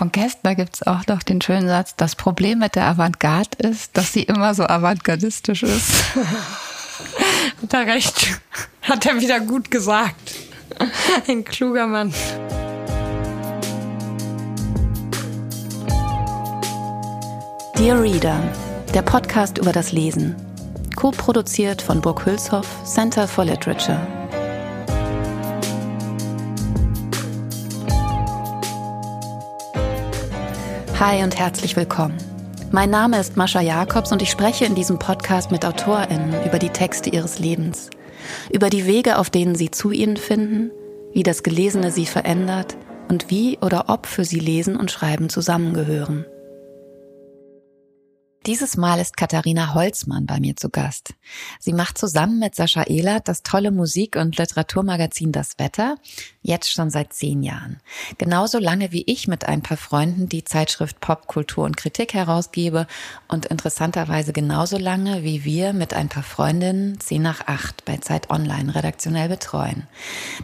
Von Kästner gibt es auch noch den schönen Satz, das Problem mit der Avantgarde ist, dass sie immer so avantgardistisch ist. Hat er recht. Hat er wieder gut gesagt. Ein kluger Mann. Dear Reader, der Podcast über das Lesen. Co-produziert von Burg Hülshoff, Center for Literature. Hi und herzlich willkommen. Mein Name ist Mascha Jakobs und ich spreche in diesem Podcast mit AutorInnen über die Texte ihres Lebens, über die Wege, auf denen sie zu ihnen finden, wie das Gelesene sie verändert und wie oder ob für sie Lesen und Schreiben zusammengehören. Dieses Mal ist Katharina Holzmann bei mir zu Gast. Sie macht zusammen mit Sascha Ehlert das tolle Musik- und Literaturmagazin Das Wetter, jetzt schon seit zehn Jahren. Genauso lange wie ich mit ein paar Freunden die Zeitschrift Pop, Kultur und Kritik herausgebe und interessanterweise genauso lange wie wir mit ein paar Freundinnen 10 nach 8 bei Zeit Online redaktionell betreuen.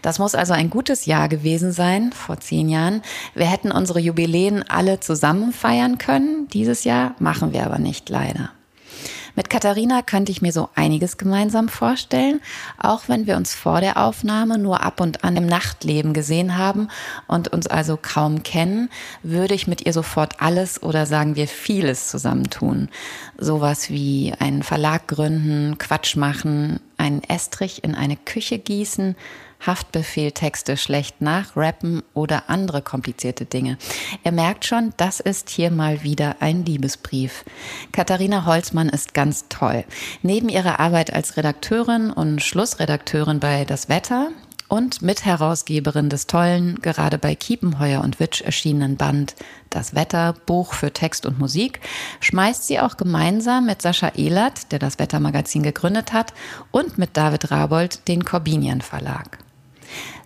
Das muss also ein gutes Jahr gewesen sein, vor zehn Jahren. Wir hätten unsere Jubiläen alle zusammen feiern können. Dieses Jahr machen wir aber nicht nicht, leider. Mit Katharina könnte ich mir so einiges gemeinsam vorstellen, auch wenn wir uns vor der Aufnahme nur ab und an im Nachtleben gesehen haben und uns also kaum kennen, würde ich mit ihr sofort alles oder sagen wir vieles zusammentun. Sowas wie einen Verlag gründen, Quatsch machen, einen Estrich in eine Küche gießen, Haftbefehltexte schlecht nachrappen oder andere komplizierte Dinge. Er merkt schon, das ist hier mal wieder ein Liebesbrief. Katharina Holzmann ist ganz toll. Neben ihrer Arbeit als Redakteurin und Schlussredakteurin bei Das Wetter und Mitherausgeberin des tollen, gerade bei Kiepenheuer und Witsch erschienenen Band Das Wetter, Buch für Text und Musik, schmeißt sie auch gemeinsam mit Sascha Ehlert, der das Wettermagazin gegründet hat, und mit David Rabold den Corbinian Verlag.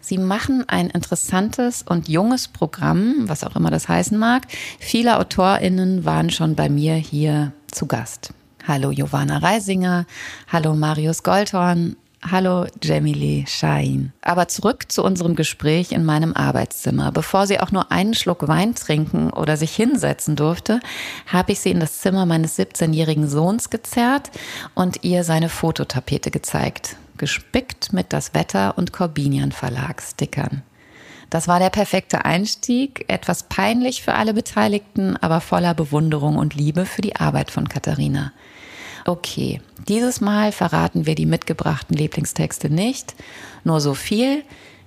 Sie machen ein interessantes und junges Programm, was auch immer das heißen mag. Viele AutorInnen waren schon bei mir hier zu Gast. Hallo Giovanna Reisinger, hallo Marius Goldhorn, Hallo Jamile Shahin. Aber zurück zu unserem Gespräch in meinem Arbeitszimmer. Bevor sie auch nur einen Schluck Wein trinken oder sich hinsetzen durfte, habe ich sie in das Zimmer meines 17-jährigen Sohns gezerrt und ihr seine Fototapete gezeigt gespickt mit das Wetter und Corbinian Verlagsstickern. Das war der perfekte Einstieg, etwas peinlich für alle Beteiligten, aber voller Bewunderung und Liebe für die Arbeit von Katharina. Okay, dieses Mal verraten wir die mitgebrachten Lieblingstexte nicht, nur so viel.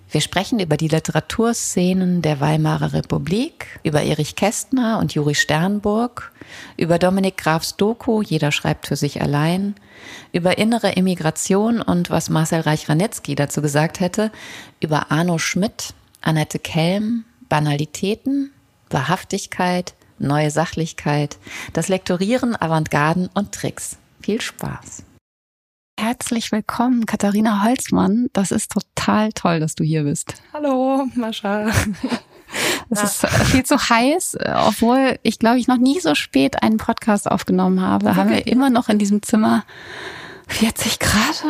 Wir sprechen über die Literaturszenen der Weimarer Republik, über Erich Kästner und Juri Sternburg, über Dominik Grafs Doku Jeder schreibt für sich allein, über innere Immigration und was Marcel Reich-Ranitzky dazu gesagt hätte, über Arno Schmidt, Annette Kelm, Banalitäten, Wahrhaftigkeit, neue Sachlichkeit, das Lektorieren, Avantgarden und Tricks. Viel Spaß. Herzlich willkommen, Katharina Holzmann. Das ist total toll, dass du hier bist. Hallo, Mascha. Es ist viel zu heiß, obwohl ich glaube ich noch nie so spät einen Podcast aufgenommen habe. Okay. Haben wir immer noch in diesem Zimmer 40 Grad?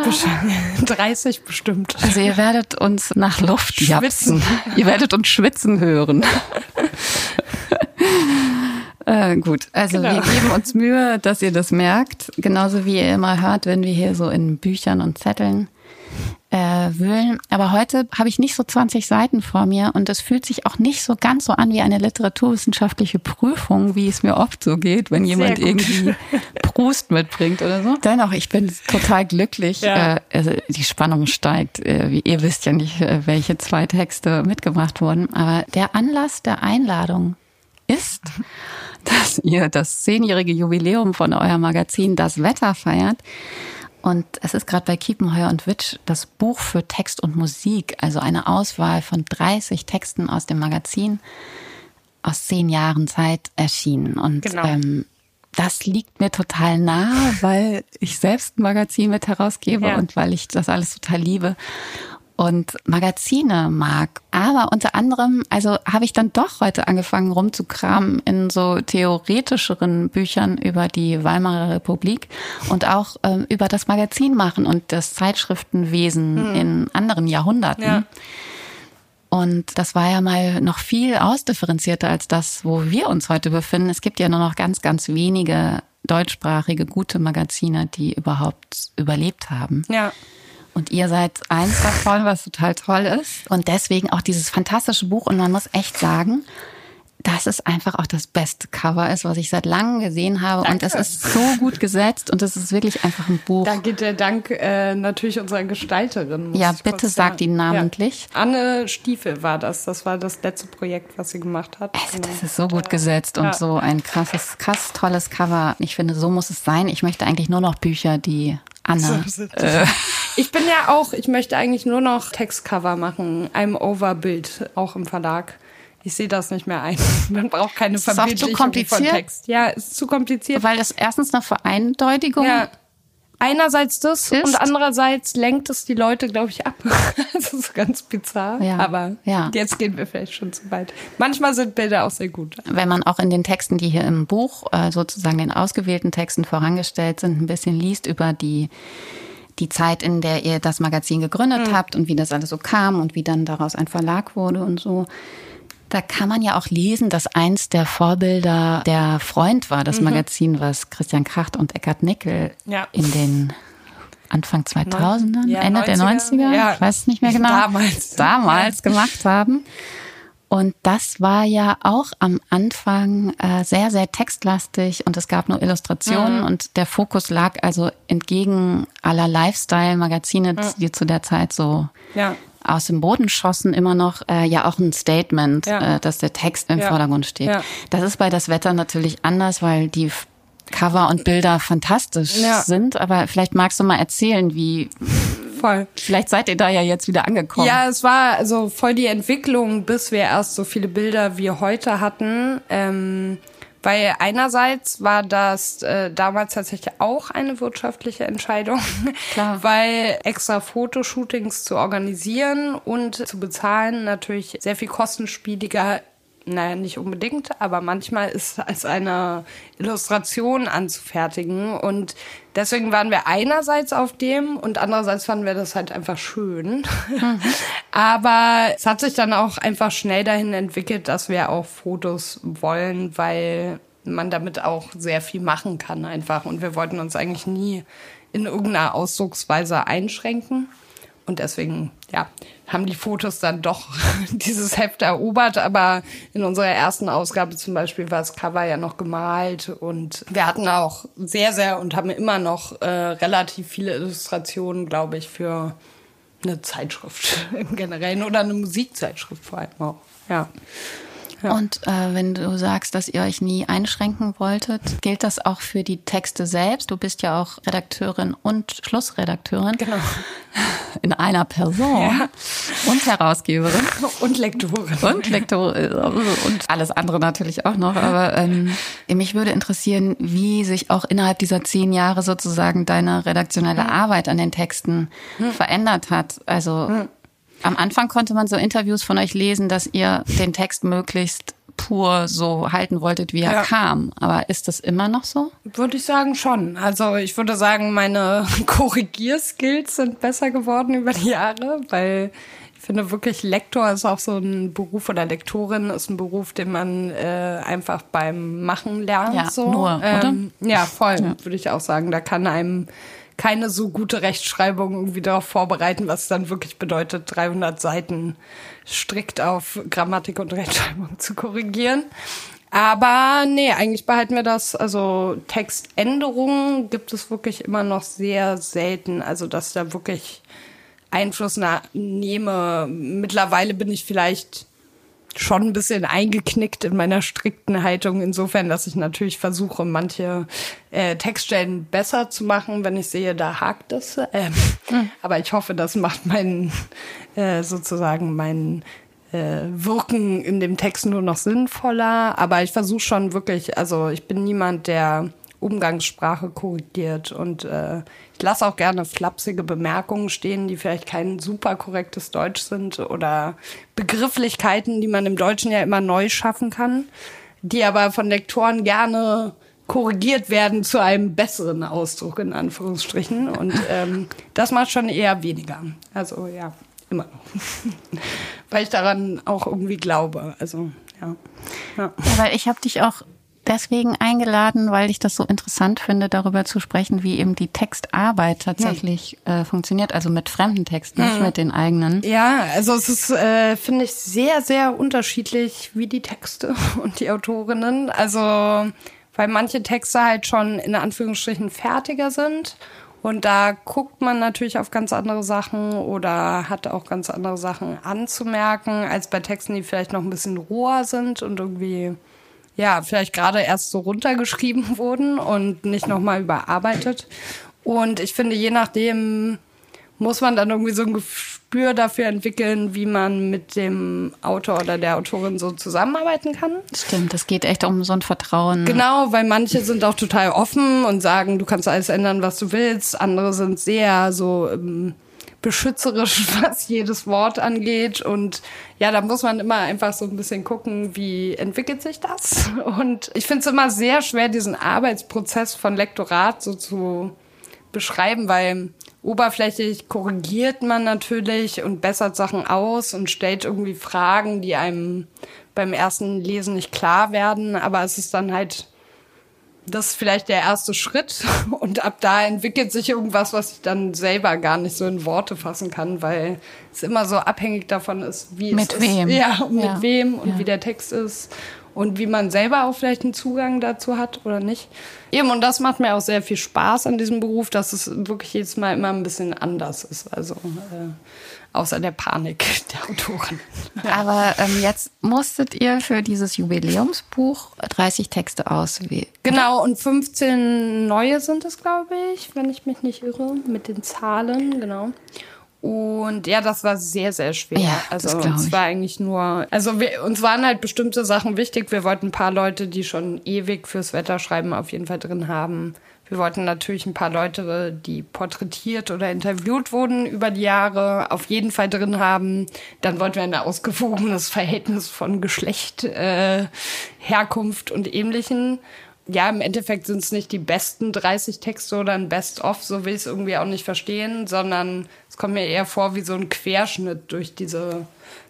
30 bestimmt. Also ihr werdet uns nach Luft schwitzen. ihr werdet uns schwitzen hören. Äh, gut, also genau. wir geben uns Mühe, dass ihr das merkt. Genauso wie ihr immer hört, wenn wir hier so in Büchern und Zetteln äh, wühlen. Aber heute habe ich nicht so 20 Seiten vor mir und es fühlt sich auch nicht so ganz so an wie eine literaturwissenschaftliche Prüfung, wie es mir oft so geht, wenn jemand irgendwie Prust mitbringt oder so. Dennoch, ich bin total glücklich. Ja. Äh, also die Spannung steigt. Äh, ihr wisst ja nicht, äh, welche zwei Texte mitgebracht wurden. Aber der Anlass der Einladung ist, dass ihr das zehnjährige Jubiläum von eurem Magazin Das Wetter feiert. Und es ist gerade bei Kiepenheuer und Witsch das Buch für Text und Musik, also eine Auswahl von 30 Texten aus dem Magazin aus zehn Jahren Zeit erschienen. Und genau. ähm, das liegt mir total nah, weil ich selbst ein Magazin mit herausgebe ja. und weil ich das alles total liebe und Magazine mag. Aber unter anderem, also habe ich dann doch heute angefangen rumzukramen in so theoretischeren Büchern über die Weimarer Republik und auch ähm, über das Magazin machen und das Zeitschriftenwesen hm. in anderen Jahrhunderten. Ja. Und das war ja mal noch viel ausdifferenzierter als das, wo wir uns heute befinden. Es gibt ja nur noch ganz, ganz wenige deutschsprachige gute Magazine, die überhaupt überlebt haben. Ja. Und ihr seid eins davon, was total toll ist. Und deswegen auch dieses fantastische Buch. Und man muss echt sagen, dass es einfach auch das beste Cover ist, was ich seit langem gesehen habe. Danke. Und es ist so gut gesetzt und es ist wirklich einfach ein Buch. Da geht der Dank äh, natürlich unserer Gestalterin. Ja, bitte sagt ihn namentlich. Ja. Anne Stiefel war das. Das war das letzte Projekt, was sie gemacht hat. Also, das ist so gut gesetzt und ja. so ein krasses, krass tolles Cover. Ich finde, so muss es sein. Ich möchte eigentlich nur noch Bücher, die Anna. Äh. Ich bin ja auch, ich möchte eigentlich nur noch Textcover machen. I'm over Bild, auch im Verlag. Ich sehe das nicht mehr ein. Man braucht keine ist Verbildlichung von Text. Ja, ist zu kompliziert. Weil das erstens eine Vereindeutigung ja. Einerseits das ist. und andererseits lenkt es die Leute, glaube ich, ab. das ist ganz bizarr. Ja. Aber ja. jetzt gehen wir vielleicht schon zu weit. Manchmal sind Bilder auch sehr gut. Wenn man auch in den Texten, die hier im Buch, äh, sozusagen den ausgewählten Texten vorangestellt sind, ein bisschen liest über die die Zeit, in der ihr das Magazin gegründet mhm. habt und wie das alles so kam und wie dann daraus ein Verlag wurde und so, da kann man ja auch lesen, dass eins der Vorbilder der Freund war, das mhm. Magazin, was Christian Kracht und Eckhard Nickel ja. in den Anfang 2000er, ja, Ende 90er, der 90er, ja. ich weiß es nicht mehr genau, damals, damals gemacht haben. Und das war ja auch am Anfang äh, sehr, sehr textlastig und es gab nur Illustrationen mhm. und der Fokus lag also entgegen aller Lifestyle-Magazine, mhm. die zu der Zeit so ja aus dem Boden schossen immer noch äh, ja auch ein Statement, ja. äh, dass der Text im ja. Vordergrund steht. Das ist bei das Wetter natürlich anders, weil die Cover und Bilder fantastisch sind. Aber vielleicht magst du mal erzählen, wie voll. Vielleicht seid ihr da ja jetzt wieder angekommen. Ja, es war also voll die Entwicklung, bis wir erst so viele Bilder wie heute hatten. Ähm, weil einerseits war das äh, damals tatsächlich auch eine wirtschaftliche Entscheidung, Klar. weil extra Fotoshootings zu organisieren und zu bezahlen natürlich sehr viel kostenspieliger naja, nicht unbedingt, aber manchmal ist als eine Illustration anzufertigen. Und deswegen waren wir einerseits auf dem und andererseits fanden wir das halt einfach schön. Mhm. aber es hat sich dann auch einfach schnell dahin entwickelt, dass wir auch Fotos wollen, weil man damit auch sehr viel machen kann einfach. Und wir wollten uns eigentlich nie in irgendeiner Ausdrucksweise einschränken. Und deswegen, ja, haben die Fotos dann doch dieses Heft erobert. Aber in unserer ersten Ausgabe zum Beispiel war das Cover ja noch gemalt. Und wir hatten auch sehr, sehr und haben immer noch äh, relativ viele Illustrationen, glaube ich, für eine Zeitschrift im Generellen oder eine Musikzeitschrift vor allem auch. Ja. Und äh, wenn du sagst, dass ihr euch nie einschränken wolltet, gilt das auch für die Texte selbst? Du bist ja auch Redakteurin und Schlussredakteurin. Genau. In einer Person. Ja. Und Herausgeberin. Und Lektorin. Und Lektorin. Und alles andere natürlich auch noch. Aber ähm, mich würde interessieren, wie sich auch innerhalb dieser zehn Jahre sozusagen deine redaktionelle Arbeit an den Texten hm. verändert hat. Also hm am Anfang konnte man so Interviews von euch lesen, dass ihr den Text möglichst pur so halten wolltet, wie er ja. kam. Aber ist das immer noch so? Würde ich sagen schon. Also ich würde sagen, meine Korrigierskills sind besser geworden über die Jahre, weil ich finde wirklich, Lektor ist auch so ein Beruf oder Lektorin ist ein Beruf, den man äh, einfach beim Machen lernt. Ja, so. nur, oder? Ähm, ja, voll, ja. würde ich auch sagen. Da kann einem keine so gute Rechtschreibung irgendwie darauf vorbereiten, was dann wirklich bedeutet, 300 Seiten strikt auf Grammatik und Rechtschreibung zu korrigieren. Aber nee, eigentlich behalten wir das. Also Textänderungen gibt es wirklich immer noch sehr selten. Also dass da wirklich Einfluss nehme. Mittlerweile bin ich vielleicht schon ein bisschen eingeknickt in meiner strikten Haltung, insofern, dass ich natürlich versuche, manche äh, Textstellen besser zu machen, wenn ich sehe, da hakt es. Ähm, mhm. Aber ich hoffe, das macht mein äh, sozusagen mein äh, Wirken in dem Text nur noch sinnvoller. Aber ich versuche schon wirklich, also ich bin niemand, der Umgangssprache korrigiert und äh, lasse auch gerne flapsige Bemerkungen stehen, die vielleicht kein super korrektes Deutsch sind oder Begrifflichkeiten, die man im Deutschen ja immer neu schaffen kann, die aber von Lektoren gerne korrigiert werden zu einem besseren Ausdruck in Anführungsstrichen. Und ähm, das macht schon eher weniger. Also ja, immer noch. weil ich daran auch irgendwie glaube. Also, ja. ja. ja weil ich habe dich auch deswegen eingeladen, weil ich das so interessant finde, darüber zu sprechen, wie eben die Textarbeit tatsächlich ja. äh, funktioniert, also mit fremden Texten, nicht mit den eigenen. Ja, also es ist, äh, finde ich, sehr, sehr unterschiedlich, wie die Texte und die Autorinnen. Also, weil manche Texte halt schon in Anführungsstrichen fertiger sind. Und da guckt man natürlich auf ganz andere Sachen oder hat auch ganz andere Sachen anzumerken, als bei Texten, die vielleicht noch ein bisschen roher sind und irgendwie ja, vielleicht gerade erst so runtergeschrieben wurden und nicht nochmal überarbeitet. Und ich finde, je nachdem muss man dann irgendwie so ein Gespür dafür entwickeln, wie man mit dem Autor oder der Autorin so zusammenarbeiten kann. Stimmt, es geht echt um so ein Vertrauen. Genau, weil manche sind auch total offen und sagen, du kannst alles ändern, was du willst. Andere sind sehr so ähm, beschützerisch, was jedes Wort angeht. Und ja, da muss man immer einfach so ein bisschen gucken, wie entwickelt sich das. Und ich finde es immer sehr schwer, diesen Arbeitsprozess von Lektorat so zu beschreiben, weil oberflächlich korrigiert man natürlich und bessert Sachen aus und stellt irgendwie Fragen, die einem beim ersten Lesen nicht klar werden. Aber es ist dann halt das ist vielleicht der erste Schritt und ab da entwickelt sich irgendwas, was ich dann selber gar nicht so in Worte fassen kann, weil es immer so abhängig davon ist, wie mit es wem. ist. Ja, mit ja. wem und ja. wie der Text ist und wie man selber auch vielleicht einen Zugang dazu hat oder nicht. Eben, und das macht mir auch sehr viel Spaß an diesem Beruf, dass es wirklich jedes Mal immer ein bisschen anders ist. Also äh, außer der Panik der Autoren. Aber ähm, jetzt musstet ihr für dieses Jubiläumsbuch 30 Texte auswählen. Genau, und 15 neue sind es, glaube ich, wenn ich mich nicht irre, mit den Zahlen, genau. Und ja, das war sehr, sehr schwer. Ja, also es war eigentlich nur, also wir, uns waren halt bestimmte Sachen wichtig. Wir wollten ein paar Leute, die schon ewig fürs Wetter schreiben, auf jeden Fall drin haben. Wir wollten natürlich ein paar Leute, die porträtiert oder interviewt wurden über die Jahre, auf jeden Fall drin haben. Dann wollten wir ein ausgewogenes Verhältnis von Geschlecht, äh, Herkunft und Ähnlichen. Ja, im Endeffekt sind es nicht die besten 30 Texte oder ein Best-of, so will ich es irgendwie auch nicht verstehen, sondern es kommt mir eher vor wie so ein Querschnitt durch diese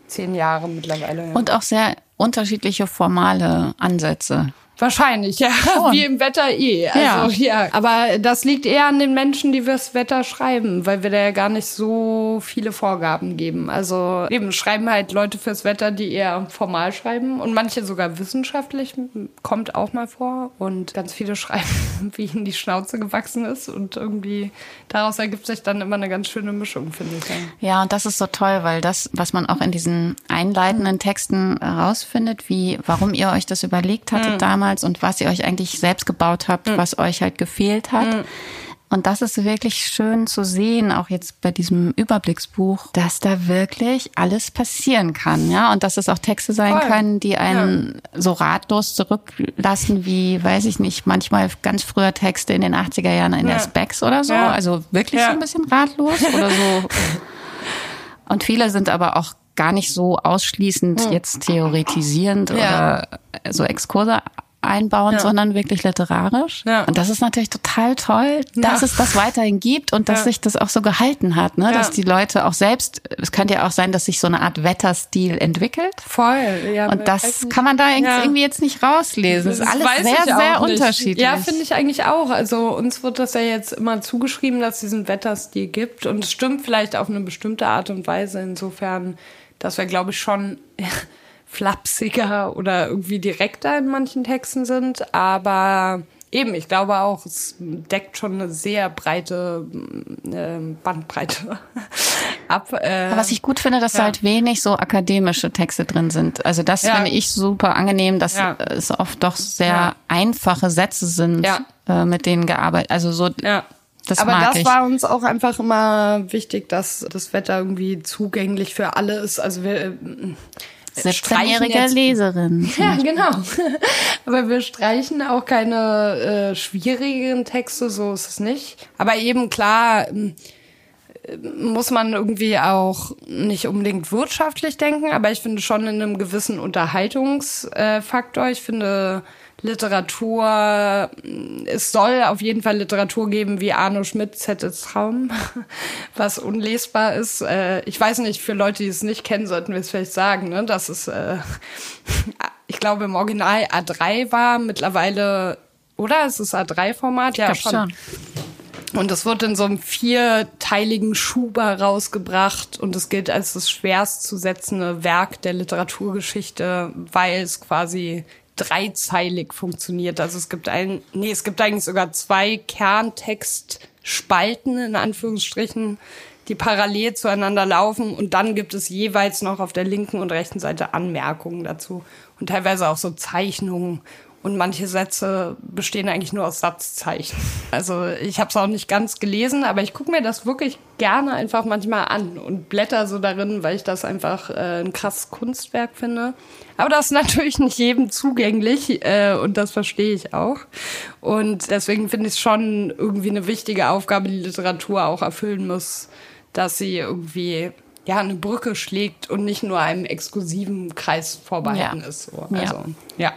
zehn Jahre mittlerweile. Und auch sehr unterschiedliche formale Ansätze. Wahrscheinlich, ja. Oh. Wie im Wetter eh. Also, ja. ja. Aber das liegt eher an den Menschen, die fürs Wetter schreiben, weil wir da ja gar nicht so viele Vorgaben geben. Also eben schreiben halt Leute fürs Wetter, die eher formal schreiben und manche sogar wissenschaftlich, kommt auch mal vor. Und ganz viele schreiben, wie ihnen die Schnauze gewachsen ist. Und irgendwie daraus ergibt sich dann immer eine ganz schöne Mischung, finde ich. Ja. ja, und das ist so toll, weil das, was man auch in diesen einleitenden Texten herausfindet, wie, warum ihr euch das überlegt hattet mhm. damals, damals und was ihr euch eigentlich selbst gebaut habt, mhm. was euch halt gefehlt hat. Mhm. Und das ist wirklich schön zu sehen, auch jetzt bei diesem Überblicksbuch, dass da wirklich alles passieren kann, ja. Und dass es auch Texte sein Voll. können, die einen ja. so ratlos zurücklassen, wie, weiß ich nicht, manchmal ganz früher Texte in den 80er Jahren in ja. der Specs oder so. Ja. Also wirklich so ein bisschen ratlos oder so. Und viele sind aber auch gar nicht so ausschließend hm. jetzt theoretisierend oder so Exkurse einbauen, ja. sondern wirklich literarisch. Ja. Und das ist natürlich total toll, dass ja. es das weiterhin gibt und dass sich das auch so gehalten hat, ne? dass die Leute auch selbst, es könnte ja auch sein, dass sich so eine Art Wetterstil entwickelt. Voll, ja. Und das kann man da irgendwie jetzt nicht rauslesen. Das ist alles sehr, sehr nicht. unterschiedlich. Ja, finde ich eigentlich auch. Also uns wird das ja jetzt immer zugeschrieben, dass es diesen Wetterstil gibt und es stimmt vielleicht auf eine bestimmte Art und Weise insofern, dass wir, glaube ich, schon flapsiger oder irgendwie direkter in manchen Texten sind, aber eben, ich glaube auch, es deckt schon eine sehr breite äh, Bandbreite ab. Äh, Was ich gut finde, dass ja. halt wenig so akademische Texte drin sind. Also das ja. finde ich super angenehm, dass ja. es oft doch sehr einfache Sätze sind, äh, mit denen gearbeitet. Also so. Das Aber das ich. war uns auch einfach immer wichtig, dass das Wetter irgendwie zugänglich für alle ist. Also wir, äh, 17-jährige Leserin. Ja, genau. Aber wir streichen auch keine äh, schwierigen Texte, so ist es nicht. Aber eben klar, ähm, muss man irgendwie auch nicht unbedingt wirtschaftlich denken, aber ich finde schon in einem gewissen Unterhaltungsfaktor. Ich finde Literatur, es soll auf jeden Fall Literatur geben wie Arno Schmidt Zettels Traum, was unlesbar ist. Äh, ich weiß nicht, für Leute, die es nicht kennen, sollten wir es vielleicht sagen, ne? dass es, äh, ich glaube, im Original A3 war, mittlerweile, oder? Es ist A3-Format? Ja, schon. schon. Und es wird in so einem vierteiligen Schuber rausgebracht und es gilt als das schwerst zu setzende Werk der Literaturgeschichte, weil es quasi dreizeilig funktioniert. Also es gibt ein, nee, es gibt eigentlich sogar zwei Kerntextspalten in Anführungsstrichen, die parallel zueinander laufen und dann gibt es jeweils noch auf der linken und rechten Seite Anmerkungen dazu und teilweise auch so Zeichnungen und manche Sätze bestehen eigentlich nur aus Satzzeichen. Also ich habe es auch nicht ganz gelesen, aber ich gucke mir das wirklich gerne einfach manchmal an und blätter so darin, weil ich das einfach äh, ein krasses Kunstwerk finde. Aber das ist natürlich nicht jedem zugänglich äh, und das verstehe ich auch. Und deswegen finde ich es schon irgendwie eine wichtige Aufgabe, die Literatur auch erfüllen muss, dass sie irgendwie ja eine Brücke schlägt und nicht nur einem exklusiven Kreis vorbehalten ja. ist. So. Also, ja. ja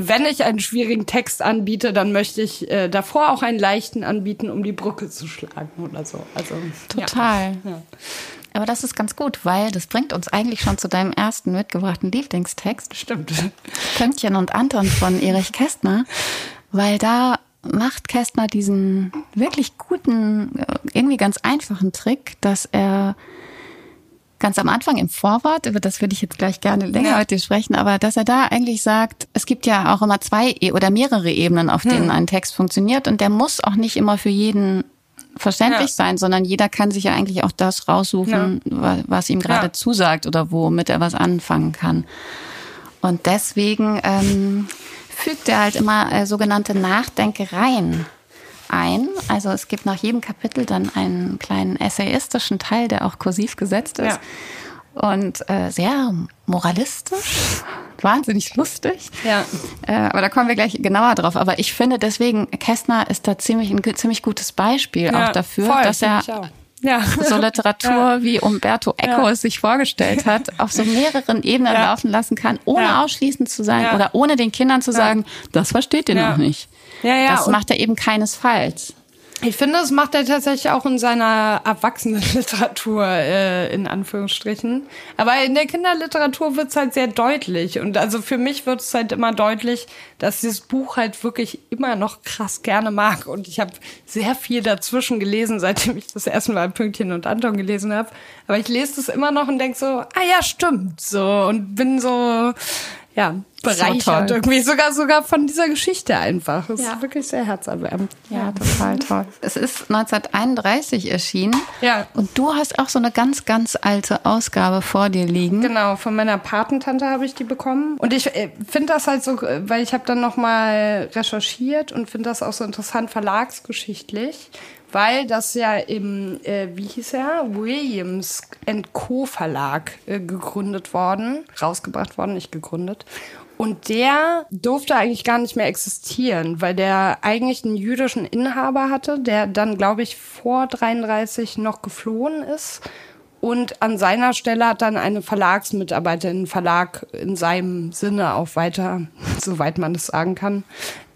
wenn ich einen schwierigen Text anbiete, dann möchte ich äh, davor auch einen leichten anbieten, um die Brücke zu schlagen oder so. Also total. Ja. Ja. Aber das ist ganz gut, weil das bringt uns eigentlich schon zu deinem ersten mitgebrachten Lieblingstext. Stimmt. Pünktchen und Anton von Erich Kästner, weil da macht Kästner diesen wirklich guten, äh, irgendwie ganz einfachen Trick, dass er ganz am Anfang im Vorwort, über das würde ich jetzt gleich gerne länger ja. heute sprechen, aber dass er da eigentlich sagt, es gibt ja auch immer zwei e- oder mehrere Ebenen, auf denen hm. ein Text funktioniert und der muss auch nicht immer für jeden verständlich ja. sein, sondern jeder kann sich ja eigentlich auch das raussuchen, ja. was, ihm gerade zusagt oder womit er was anfangen kann. Und deswegen ähm, fügt er halt immer äh, sogenannte Nachdenkereien ein. Also es gibt nach jedem Kapitel dann einen kleinen essayistischen Teil, der auch kursiv gesetzt ist. Ja. Und äh, sehr moralistisch, wahnsinnig lustig. Ja. Äh, aber da kommen wir gleich genauer drauf. Aber ich finde deswegen, Kästner ist da ziemlich ein ziemlich gutes Beispiel ja, auch dafür, voll, dass er ja. so Literatur ja. wie Umberto Eco ja. es sich vorgestellt hat, auf so mehreren Ebenen laufen lassen kann, ohne ausschließend zu sein oder ohne den Kindern zu sagen, das versteht ihr noch nicht. Ja, ja. Das macht er eben keinesfalls. Ich finde, das macht er tatsächlich auch in seiner Erwachsenenliteratur, äh, in Anführungsstrichen. Aber in der Kinderliteratur wird es halt sehr deutlich. Und also für mich wird es halt immer deutlich, dass dieses Buch halt wirklich immer noch krass gerne mag. Und ich habe sehr viel dazwischen gelesen, seitdem ich das erste Mal Pünktchen und Anton gelesen habe. Aber ich lese das immer noch und denk so, ah ja, stimmt. So und bin so, ja, bereichert so irgendwie sogar sogar von dieser Geschichte einfach. Es ja. ist wirklich sehr herzerwärmend. Ja, total toll. Es ist 1931 erschienen. Ja. Und du hast auch so eine ganz ganz alte Ausgabe vor dir liegen. Genau, von meiner Patentante habe ich die bekommen und ich äh, finde das halt so, weil ich habe dann noch mal recherchiert und finde das auch so interessant verlagsgeschichtlich, weil das ja im, äh, wie hieß er, Williams Co. Verlag äh, gegründet worden, rausgebracht worden, nicht gegründet. Und der durfte eigentlich gar nicht mehr existieren, weil der eigentlich einen jüdischen Inhaber hatte, der dann, glaube ich, vor 33 noch geflohen ist. Und an seiner Stelle hat dann eine Verlagsmitarbeiterin, Verlag in seinem Sinne auch weiter, soweit man das sagen kann,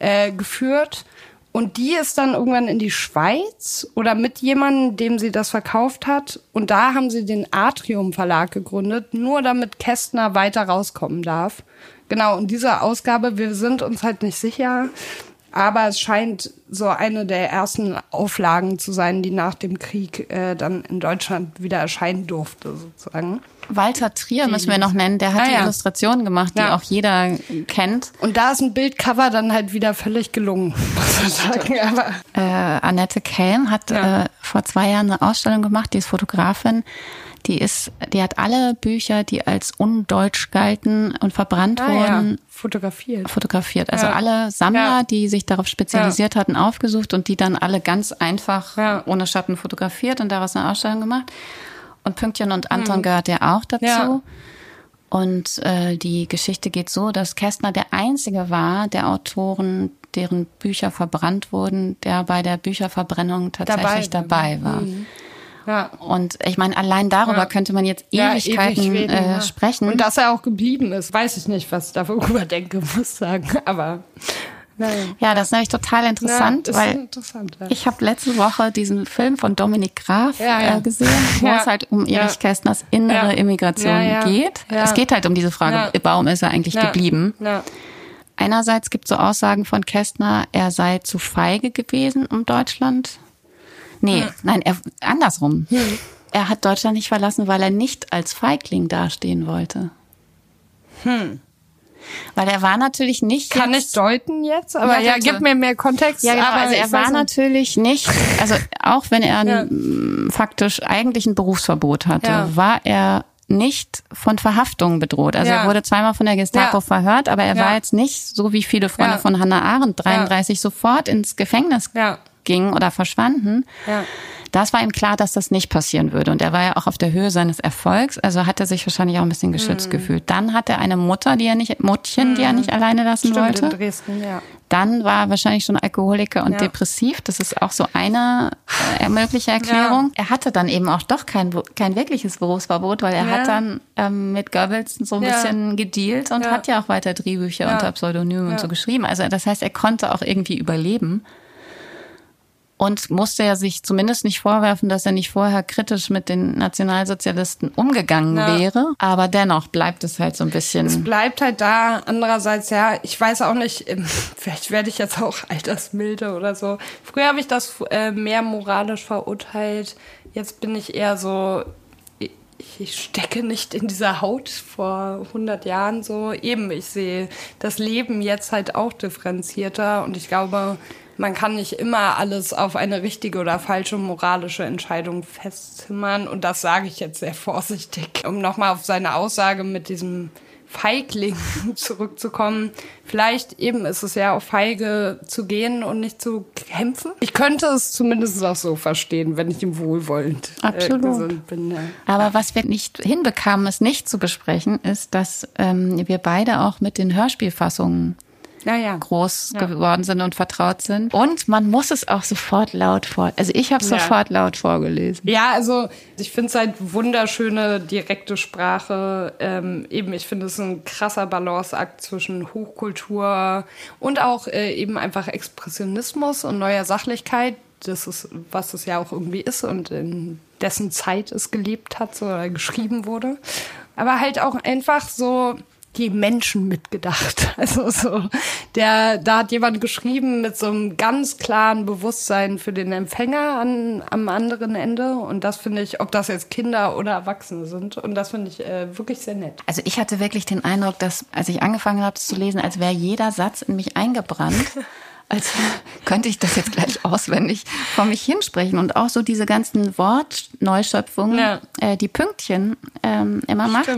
äh, geführt. Und die ist dann irgendwann in die Schweiz oder mit jemandem, dem sie das verkauft hat. Und da haben sie den Atrium Verlag gegründet, nur damit Kästner weiter rauskommen darf. Genau, und diese Ausgabe, wir sind uns halt nicht sicher, aber es scheint so eine der ersten Auflagen zu sein, die nach dem Krieg äh, dann in Deutschland wieder erscheinen durfte, sozusagen. Walter Trier müssen wir noch nennen, der hat ah, die ja. Illustrationen gemacht, die ja. auch jeder kennt. Und da ist ein Bildcover dann halt wieder völlig gelungen, muss man sagen. Aber äh, Annette Kelm hat ja. äh, vor zwei Jahren eine Ausstellung gemacht, die ist Fotografin. Die ist, die hat alle Bücher, die als undeutsch galten und verbrannt ah, wurden, fotografiert. Fotografiert. Also alle Sammler, die sich darauf spezialisiert hatten, aufgesucht und die dann alle ganz einfach ohne Schatten fotografiert und daraus eine Ausstellung gemacht. Und Pünktchen und Anton mhm. gehört ja auch dazu. Ja. Und äh, die Geschichte geht so, dass Kästner der einzige war der Autoren, deren Bücher verbrannt wurden, der bei der Bücherverbrennung tatsächlich dabei, dabei war. Mhm. Ja. Und ich meine, allein darüber Ja. könnte man jetzt Ja, Ewigkeiten ewig reden, äh, ja. sprechen. Und dass er auch geblieben ist, weiß ich nicht, was ich darüber denke, muss sagen. Aber nein. ja, das ist nämlich total interessant, ja, weil interessant. Ja. ich habe letzte Woche diesen Film von Dominik Graf Ja. Äh, gesehen, wo es halt um. Erich Kästners innere. Immigration geht. Es geht halt um diese Frage, warum ist er eigentlich geblieben? Einerseits gibt es so Aussagen von Kästner, er sei zu feige gewesen, um Deutschland. Nee, nein, er, andersrum. Er hat Deutschland nicht verlassen, weil er nicht als Feigling dastehen wollte. Weil er war natürlich nicht. Kann ich jetzt, deuten jetzt? Aber Ja, ja, gib mir mehr Kontext. Ja, genau. aber also ich er war natürlich nicht, also auch wenn er Ja. faktisch eigentlich ein Berufsverbot hatte, Ja. war er nicht von Verhaftungen bedroht. Also Ja. er wurde zweimal von der Gestapo Ja. verhört, aber er Ja. war jetzt nicht, so wie viele Freunde Ja. von Hannah Arendt, 33 sofort ins Gefängnis Ja. gingen oder verschwanden. Ja. Das war ihm klar, dass das nicht passieren würde. Und er war ja auch auf der Höhe seines Erfolgs, also hat er sich wahrscheinlich auch ein bisschen geschützt Mhm. gefühlt. Dann hat er eine Mutter, die er nicht, Muttchen, die er nicht alleine lassen Stimmt, wollte. in Dresden, ja. Dann war er wahrscheinlich schon Alkoholiker und Ja. depressiv. Das ist auch so eine äh, mögliche Erklärung. Er hatte dann eben auch doch kein, kein wirkliches Berufsverbot, weil er Ja. hat dann ähm, mit Goebbels so ein Ja. bisschen gedealt und Ja. hat ja auch weiter Drehbücher Ja. unter Pseudonym und Ja. so geschrieben. Also das heißt, er konnte auch irgendwie überleben. Und musste ja sich zumindest nicht vorwerfen, dass er nicht vorher kritisch mit den Nationalsozialisten umgegangen Ja. wäre. Aber dennoch bleibt es halt so ein bisschen. bleibt halt da. Andererseits, ja, ich weiß auch nicht, vielleicht werde ich jetzt auch altersmilde oder so. Früher habe ich das äh, mehr moralisch verurteilt. Jetzt bin ich eher so, ich, stecke nicht in dieser Haut vor 100 Jahren so. Eben, ich sehe das Leben jetzt halt auch differenzierter und ich glaube, man kann nicht immer alles auf eine richtige oder falsche moralische Entscheidung festzimmern. Und das sage ich jetzt sehr vorsichtig. Um nochmal auf seine Aussage mit diesem Feigling zurückzukommen. Vielleicht eben ist es ja auch feige zu gehen und nicht zu kämpfen. Ich könnte es zumindest auch so verstehen, wenn ich ihm wohlwollend äh, Absolut. gesinnt bin. Ja. Aber was wir nicht hinbekamen, es nicht zu besprechen, ist, dass ähm, wir beide auch mit den Hörspielfassungen Ja, ja. groß geworden sind und vertraut sind. Und man muss es auch sofort laut vor. Also ich habe Ja. sofort laut vorgelesen. Ja, also ich finde es halt wunderschöne, direkte Sprache. Ähm, eben, ich finde es ein krasser Balanceakt zwischen Hochkultur und auch äh, eben einfach Expressionismus und neuer Sachlichkeit. Das ist, was es ja auch irgendwie ist und in dessen Zeit es gelebt hat so, oder geschrieben wurde. Aber halt auch einfach so die Menschen mitgedacht. Also so, der, da hat jemand geschrieben mit so einem ganz klaren Bewusstsein für den Empfänger an, am anderen Ende. Und das finde ich, ob das jetzt Kinder oder Erwachsene sind. Und das finde ich äh, wirklich sehr nett. Also ich hatte wirklich den Eindruck, dass als ich angefangen habe, zu lesen, als wäre jeder Satz in mich eingebrannt. Als könnte ich das jetzt gleich auswendig vor mich hinsprechen. Und auch so diese ganzen Wortneuschöpfungen, Ja. äh, die Pünktchen ähm, immer macht.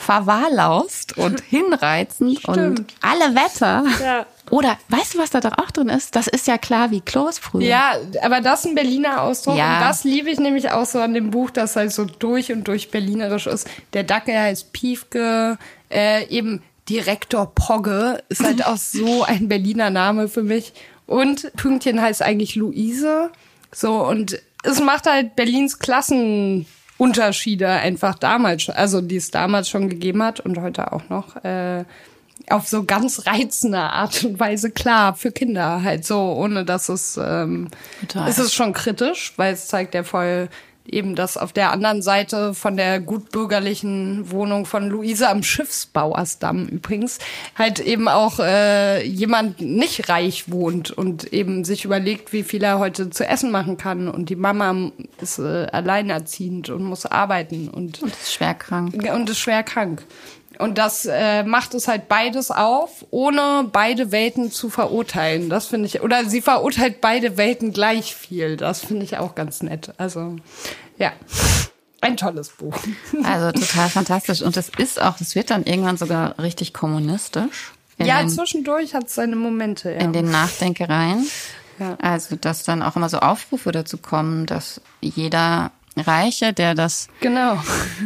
Verwahrlaust und hinreizend und alle Wetter. Ja. Oder weißt du, was da doch auch drin ist? Das ist ja klar wie Klos früher. Ja, aber das ist ein Berliner Ausdruck. Ja. Und das liebe ich nämlich auch so an dem Buch, das halt so durch und durch berlinerisch ist. Der Dackel heißt Piefke, äh, eben Direktor Pogge ist halt auch so ein Berliner Name für mich. Und Pünktchen heißt eigentlich Luise. So, und es macht halt Berlins Klassenunterschiede einfach damals, also die es damals schon gegeben hat und heute auch noch. Äh, auf so ganz reizende Art und Weise klar für Kinder halt so, ohne dass es ähm, Total. ist es schon kritisch, weil es zeigt ja voll eben, dass auf der anderen Seite von der gutbürgerlichen Wohnung von Luise am Schiffsbauersdamm übrigens halt eben auch äh, jemand nicht reich wohnt und eben sich überlegt, wie viel er heute zu essen machen kann und die Mama ist äh, alleinerziehend und muss arbeiten und Und ist schwer krank. und ist schwer krank. Und das äh, macht es halt beides auf, ohne beide Welten zu verurteilen. Das finde ich, oder sie verurteilt beide Welten gleich viel. Das finde ich auch ganz nett. Also, ja, ein tolles Buch. Also total fantastisch. Und es ist auch, es wird dann irgendwann sogar richtig kommunistisch. Ja, den, zwischendurch hat es seine Momente. Ja. in den Nachdenkereien. Ja. Also, dass dann auch immer so Aufrufe dazu kommen, dass jeder Reiche, der das, genau.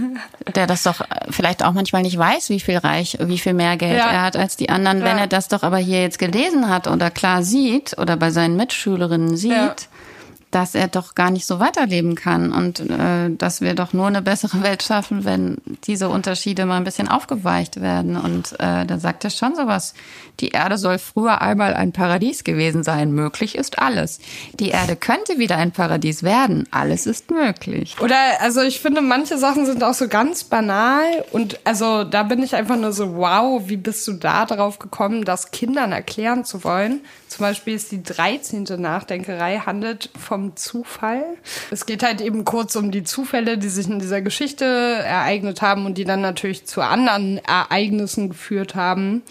der das doch vielleicht auch manchmal nicht weiß, wie viel Reich, wie viel mehr Geld Ja. er hat als die anderen, wenn Ja. er das doch aber hier jetzt gelesen hat oder klar sieht oder bei seinen Mitschülerinnen sieht, Ja. Dass er doch gar nicht so weiterleben kann und äh, dass wir doch nur eine bessere Welt schaffen, wenn diese Unterschiede mal ein bisschen aufgeweicht werden. Und äh, dann sagt er schon sowas, die Erde soll früher einmal ein Paradies gewesen sein. Möglich ist alles. Die Erde könnte wieder ein Paradies werden. Alles ist möglich. Oder, also ich finde, manche Sachen sind auch so ganz banal und also da bin ich einfach nur so, wow, wie bist du da drauf gekommen, das Kindern erklären zu wollen? Zum Beispiel ist die 13. Nachdenkerei handelt vom Zufall. Es geht halt eben kurz um die Zufälle, die sich in dieser Geschichte ereignet haben und die dann natürlich zu anderen Ereignissen geführt haben.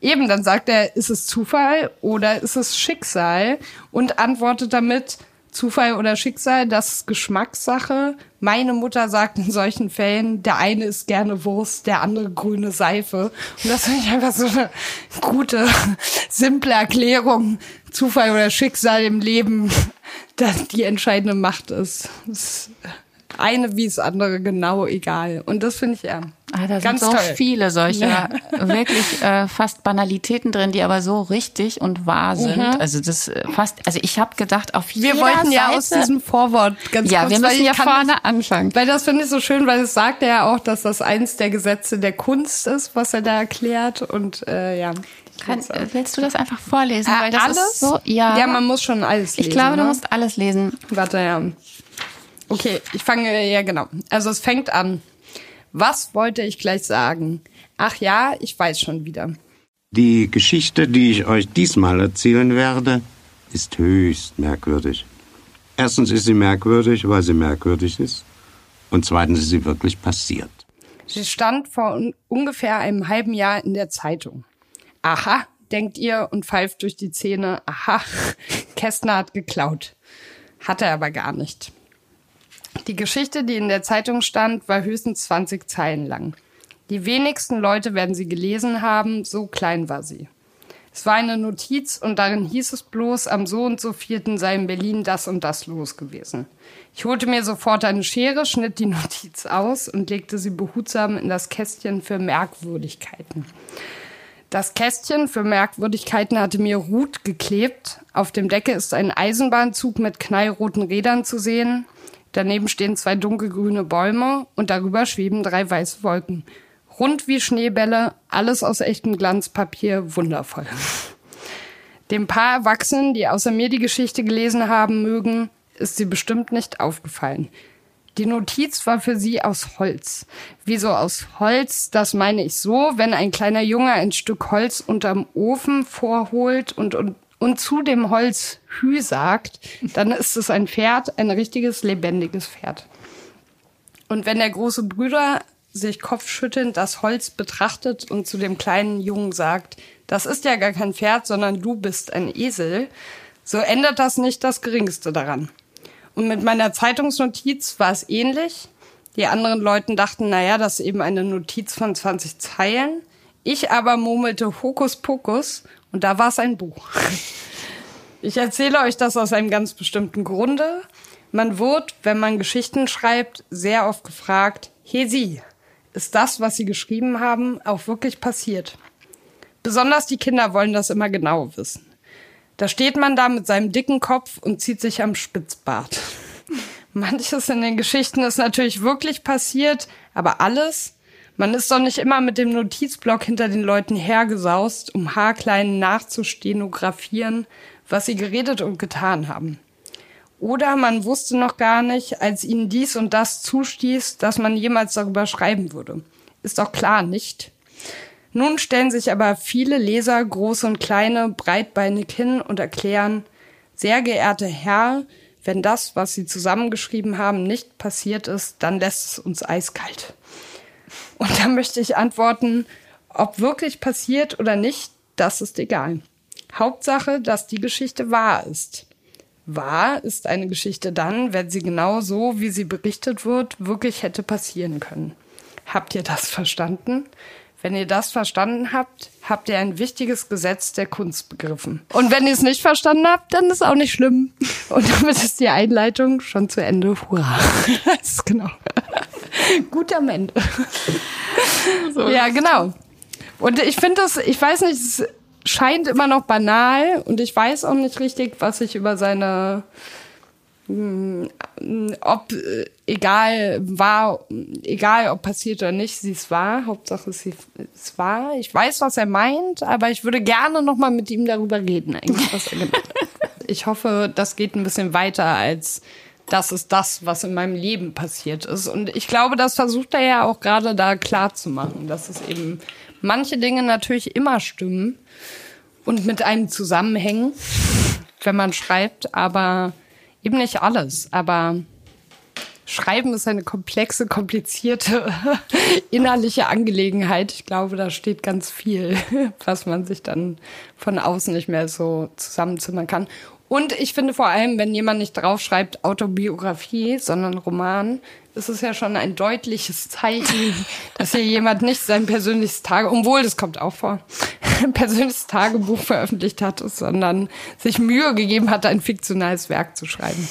Eben, dann sagt er, ist es Zufall oder ist es Schicksal? Und antwortet damit, Zufall oder Schicksal, das ist Geschmackssache. Meine Mutter sagt in solchen Fällen, der eine isst gerne Wurst, der andere grüne Seife. Und das finde ich einfach so eine gute, simple Erklärung. Zufall oder Schicksal im Leben, dass die entscheidende Macht ist. Das eine wie das andere genau egal. Und das finde ich ja. Ah, da ganz sind so toll. viele solcher ja. wirklich äh, fast Banalitäten drin, die aber so richtig und wahr sind. Mhm. Also das äh, fast, also ich habe gedacht, auf Wir wollten ja aus diesem Vorwort ganz ja, kurz, wir müssen ja vorne anfangen. Weil das finde ich so schön, weil es sagt er ja auch, dass das eins der Gesetze der Kunst ist, was er da erklärt. Und äh, ja. Kann, willst du das einfach vorlesen? Äh, weil das alles? Ist so, ja. ja, man muss schon alles lesen. Ich glaube, ne? du musst alles lesen. Warte, ja. Okay, ich fange, ja genau. Also es fängt an. Was wollte ich gleich sagen? Ach ja, ich weiß schon wieder. Die Geschichte, die ich euch diesmal erzählen werde, ist höchst merkwürdig. Erstens ist sie merkwürdig, weil sie merkwürdig ist. Und zweitens ist sie wirklich passiert. Sie stand vor un ungefähr einem halben Jahr in der Zeitung. Aha, denkt ihr und pfeift durch die Zähne. Aha, Kästner hat geklaut. Hat er aber gar nicht. Die Geschichte, die in der Zeitung stand, war höchstens 20 Zeilen lang. Die wenigsten Leute werden sie gelesen haben, so klein war sie. Es war eine Notiz und darin hieß es bloß, am so und so vierten sei in Berlin das und das los gewesen. Ich holte mir sofort eine Schere, schnitt die Notiz aus und legte sie behutsam in das Kästchen für Merkwürdigkeiten. Das Kästchen für Merkwürdigkeiten hatte mir Ruth geklebt. Auf dem Decke ist ein Eisenbahnzug mit knallroten Rädern zu sehen. Daneben stehen zwei dunkelgrüne Bäume und darüber schweben drei weiße Wolken. Rund wie Schneebälle, alles aus echtem Glanzpapier, wundervoll. Dem paar Erwachsenen, die außer mir die Geschichte gelesen haben mögen, ist sie bestimmt nicht aufgefallen. Die Notiz war für sie aus Holz. Wieso aus Holz? Das meine ich so, wenn ein kleiner Junge ein Stück Holz unterm Ofen vorholt und, und und zu dem Holz Hü sagt, dann ist es ein Pferd, ein richtiges, lebendiges Pferd. Und wenn der große Bruder sich kopfschüttelnd das Holz betrachtet und zu dem kleinen Jungen sagt, das ist ja gar kein Pferd, sondern du bist ein Esel, so ändert das nicht das Geringste daran. Und mit meiner Zeitungsnotiz war es ähnlich. Die anderen Leuten dachten, naja, das ist eben eine Notiz von 20 Zeilen. Ich aber murmelte Hokuspokus und da war es ein Buch. Ich erzähle euch das aus einem ganz bestimmten Grunde. Man wird, wenn man Geschichten schreibt, sehr oft gefragt, hey Sie, ist das, was Sie geschrieben haben, auch wirklich passiert? Besonders die Kinder wollen das immer genau wissen. Da steht man da mit seinem dicken Kopf und zieht sich am Spitzbart. Manches in den Geschichten ist natürlich wirklich passiert, aber alles, man ist doch nicht immer mit dem Notizblock hinter den Leuten hergesaust, um haarklein nachzustenografieren, was sie geredet und getan haben. Oder man wusste noch gar nicht, als ihnen dies und das zustieß, dass man jemals darüber schreiben würde. Ist doch klar, nicht? Nun stellen sich aber viele Leser, große und kleine, breitbeinig hin und erklären, sehr geehrter Herr, wenn das, was Sie zusammengeschrieben haben, nicht passiert ist, dann lässt es uns eiskalt. Und da möchte ich antworten, ob wirklich passiert oder nicht, das ist egal. Hauptsache, dass die Geschichte wahr ist. Wahr ist eine Geschichte dann, wenn sie genau so, wie sie berichtet wird, wirklich hätte passieren können. Habt ihr das verstanden? Wenn ihr das verstanden habt, habt ihr ein wichtiges Gesetz der Kunst begriffen. Und wenn ihr es nicht verstanden habt, dann ist auch nicht schlimm. Und damit ist die Einleitung schon zu Ende. Hurra. Das ist genau. Gut am Ende. So. Ja, genau. Und ich finde das, ich weiß nicht, es scheint immer noch banal und ich weiß auch nicht richtig, was ich über seine ob äh, egal war, egal ob passiert oder nicht, sie es war. Hauptsache sie es war. Ich weiß, was er meint, aber ich würde gerne noch mal mit ihm darüber reden, eigentlich, was er gemeint hat. Ich hoffe, das geht ein bisschen weiter als das ist das, was in meinem Leben passiert ist. Und ich glaube, das versucht er ja auch gerade da klar zu machen, dass es eben manche Dinge natürlich immer stimmen und mit einem zusammenhängen, wenn man schreibt, aber eben nicht alles. Aber Schreiben ist eine komplexe, komplizierte, innerliche Angelegenheit. Ich glaube, da steht ganz viel, was man sich dann von außen nicht mehr so zusammenzimmern kann. Und ich finde vor allem, wenn jemand nicht draufschreibt Autobiografie, sondern Roman, ist es ja schon ein deutliches Zeichen, dass hier jemand nicht sein persönliches Tagebuch, obwohl das kommt auch vor, persönliches Tagebuch veröffentlicht hat, sondern sich Mühe gegeben hat, ein fiktionales Werk zu schreiben.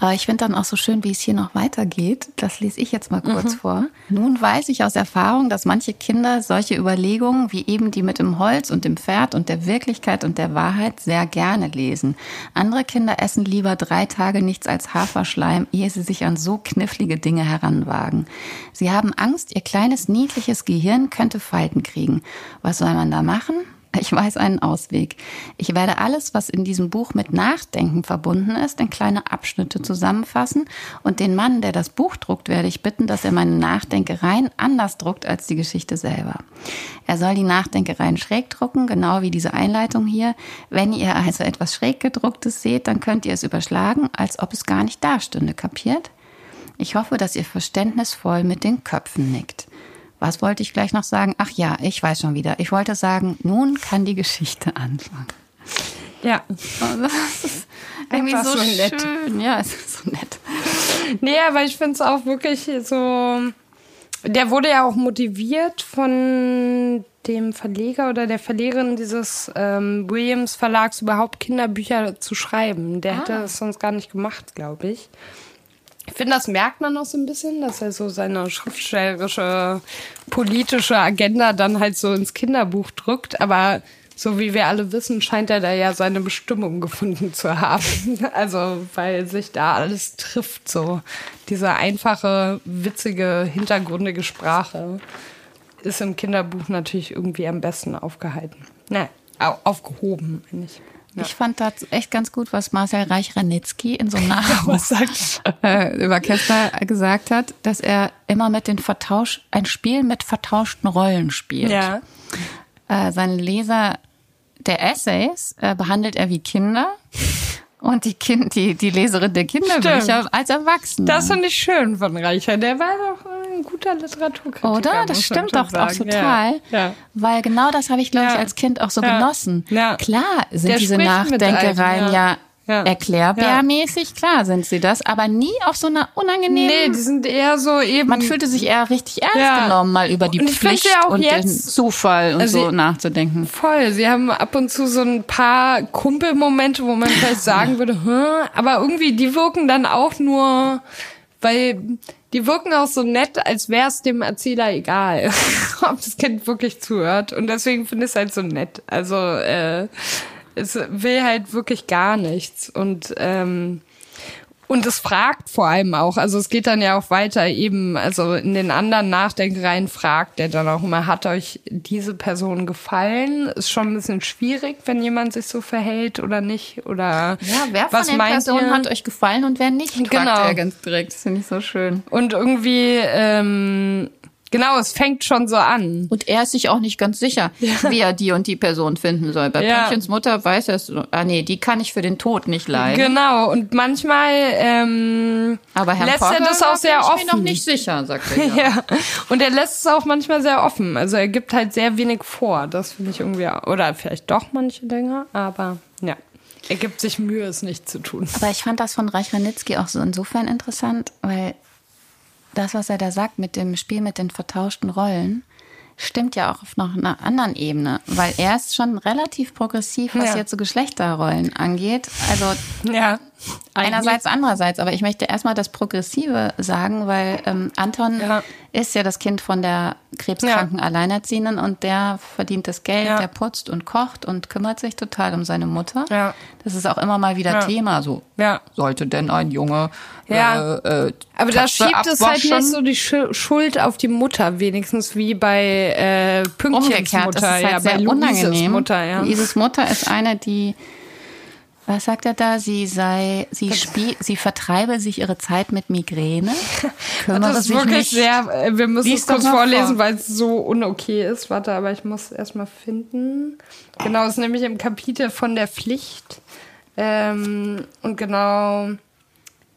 Aber ich finde dann auch so schön, wie es hier noch weitergeht. Das lese ich jetzt mal kurz mhm. vor. Nun weiß ich aus Erfahrung, dass manche Kinder solche Überlegungen wie eben die mit dem Holz und dem Pferd und der Wirklichkeit und der Wahrheit sehr gerne lesen. Andere Kinder essen lieber drei Tage nichts als Haferschleim, ehe sie sich an so knifflige Dinge heranwagen. Sie haben Angst, ihr kleines niedliches Gehirn könnte Falten kriegen. Was soll man da machen? Ich weiß einen Ausweg. Ich werde alles, was in diesem Buch mit Nachdenken verbunden ist, in kleine Abschnitte zusammenfassen und den Mann, der das Buch druckt, werde ich bitten, dass er meine Nachdenkereien anders druckt als die Geschichte selber. Er soll die Nachdenkereien schräg drucken, genau wie diese Einleitung hier. Wenn ihr also etwas schräg gedrucktes seht, dann könnt ihr es überschlagen, als ob es gar nicht dastünde, kapiert? Ich hoffe, dass ihr verständnisvoll mit den Köpfen nickt. Was wollte ich gleich noch sagen? Ach ja, ich weiß schon wieder. Ich wollte sagen, nun kann die Geschichte anfangen. Ja. Das ist irgendwie so, so nett. schön. Ja, es ist so nett. Nee, aber ich finde es auch wirklich so. Der wurde ja auch motiviert von dem Verleger oder der Verlegerin dieses ähm, Williams Verlags überhaupt Kinderbücher zu schreiben. Der ah. hätte das sonst gar nicht gemacht, glaube ich. Ich finde, das merkt man auch so ein bisschen, dass er so seine schriftstellerische, politische Agenda dann halt so ins Kinderbuch drückt. Aber so wie wir alle wissen, scheint er da ja seine Bestimmung gefunden zu haben. Also, weil sich da alles trifft, so. Diese einfache, witzige, hintergründige Sprache ist im Kinderbuch natürlich irgendwie am besten aufgehalten. Nein, aufgehoben, meine ich. Ja. Ich fand das echt ganz gut, was Marcel Reich-Ranitzky in so einem Nachruf äh, über Kessler gesagt hat, dass er immer mit den Vertausch, ein Spiel mit vertauschten Rollen spielt. Ja. Äh, seine Leser der Essays äh, behandelt er wie Kinder und die, kind, die, die Leserin der Kinderbücher Stimmt. als Erwachsene. Das finde ich schön von Reicher. Der war doch ein guter Literaturkritiker. Oder? Das stimmt doch auch total. Ja. Ja. Weil genau das habe ich, glaube ich, als Kind auch so genossen. Klar sind Der diese Nachdenkereien ja ja. Erklärbärmäßig, klar sind sie das, aber nie auf so einer unangenehmen. Nee, die sind eher so eben. Man fühlte sich eher richtig ernst ja. genommen, mal über die und Pflicht ja und jetzt, den Zufall und also so nachzudenken. Voll. Sie haben ab und zu so ein paar Kumpelmomente, wo man vielleicht sagen würde, hm, aber irgendwie, die wirken dann auch nur, weil die wirken auch so nett, als wäre es dem Erzähler egal, ob das Kind wirklich zuhört. Und deswegen finde ich es halt so nett. Also, äh, es will halt wirklich gar nichts und ähm, und es fragt vor allem auch, also es geht dann ja auch weiter eben, also in den anderen Nachdenkereien fragt er dann auch immer, hat euch diese Person gefallen? Ist schon ein bisschen schwierig, wenn jemand sich so verhält oder nicht oder Ja, wer von was den Personen ihr? hat euch gefallen und wer nicht? Genau. Er ganz direkt, das finde ich so schön. Und irgendwie ähm, Genau, es fängt schon so an. Und er ist sich auch nicht ganz sicher, ja. wie er die und die Person finden soll. Bei ja. Pünktchens Mutter weiß er es, ah nee, die kann ich für den Tod nicht leiden. Genau, und manchmal ähm, Aber Herr lässt Potter er das auch sehr offen. Ich bin noch nicht sicher, sagt er. Ja. ja. Und er lässt es auch manchmal sehr offen. Also er gibt halt sehr wenig vor. Das finde ich irgendwie, oder vielleicht doch manche Dinge, aber ja. Er gibt sich Mühe, es nicht zu tun. Aber ich fand das von Reich Ranitzky auch so insofern interessant, weil das, was er da sagt mit dem Spiel mit den vertauschten Rollen, stimmt ja auch auf noch einer anderen Ebene, weil er ist schon relativ progressiv, was ja. jetzt so Geschlechterrollen angeht. Also ja. Einerseits, andererseits, aber ich möchte erstmal das Progressive sagen, weil ähm, Anton Ja. ist ja das Kind von der krebskranken Ja. Alleinerziehenden und der verdient das Geld, Ja. der putzt und kocht und kümmert sich total um seine Mutter. Ja. Das ist auch immer mal wieder. Thema. So Ja. sollte denn ein Junge Ja. äh, äh, Aber da schiebt es halt nicht so die Schu- Schuld auf die Mutter, wenigstens wie bei äh, Pünktchens umgekehrt. Mutter. ist halt ja, sehr bei Luises unangenehm. Mutter, ja. Luises Mutter ist eine, die, was sagt er da? Sie sei, sie spie sie vertreibe sich ihre Zeit mit Migräne. Kümmere Das ist wirklich sehr, äh, wir müssen es kurz vorlesen, vor. weil es so unokay ist. Warte, aber ich muss erstmal finden. Genau, es ist nämlich im Kapitel von der Pflicht. Ähm, und genau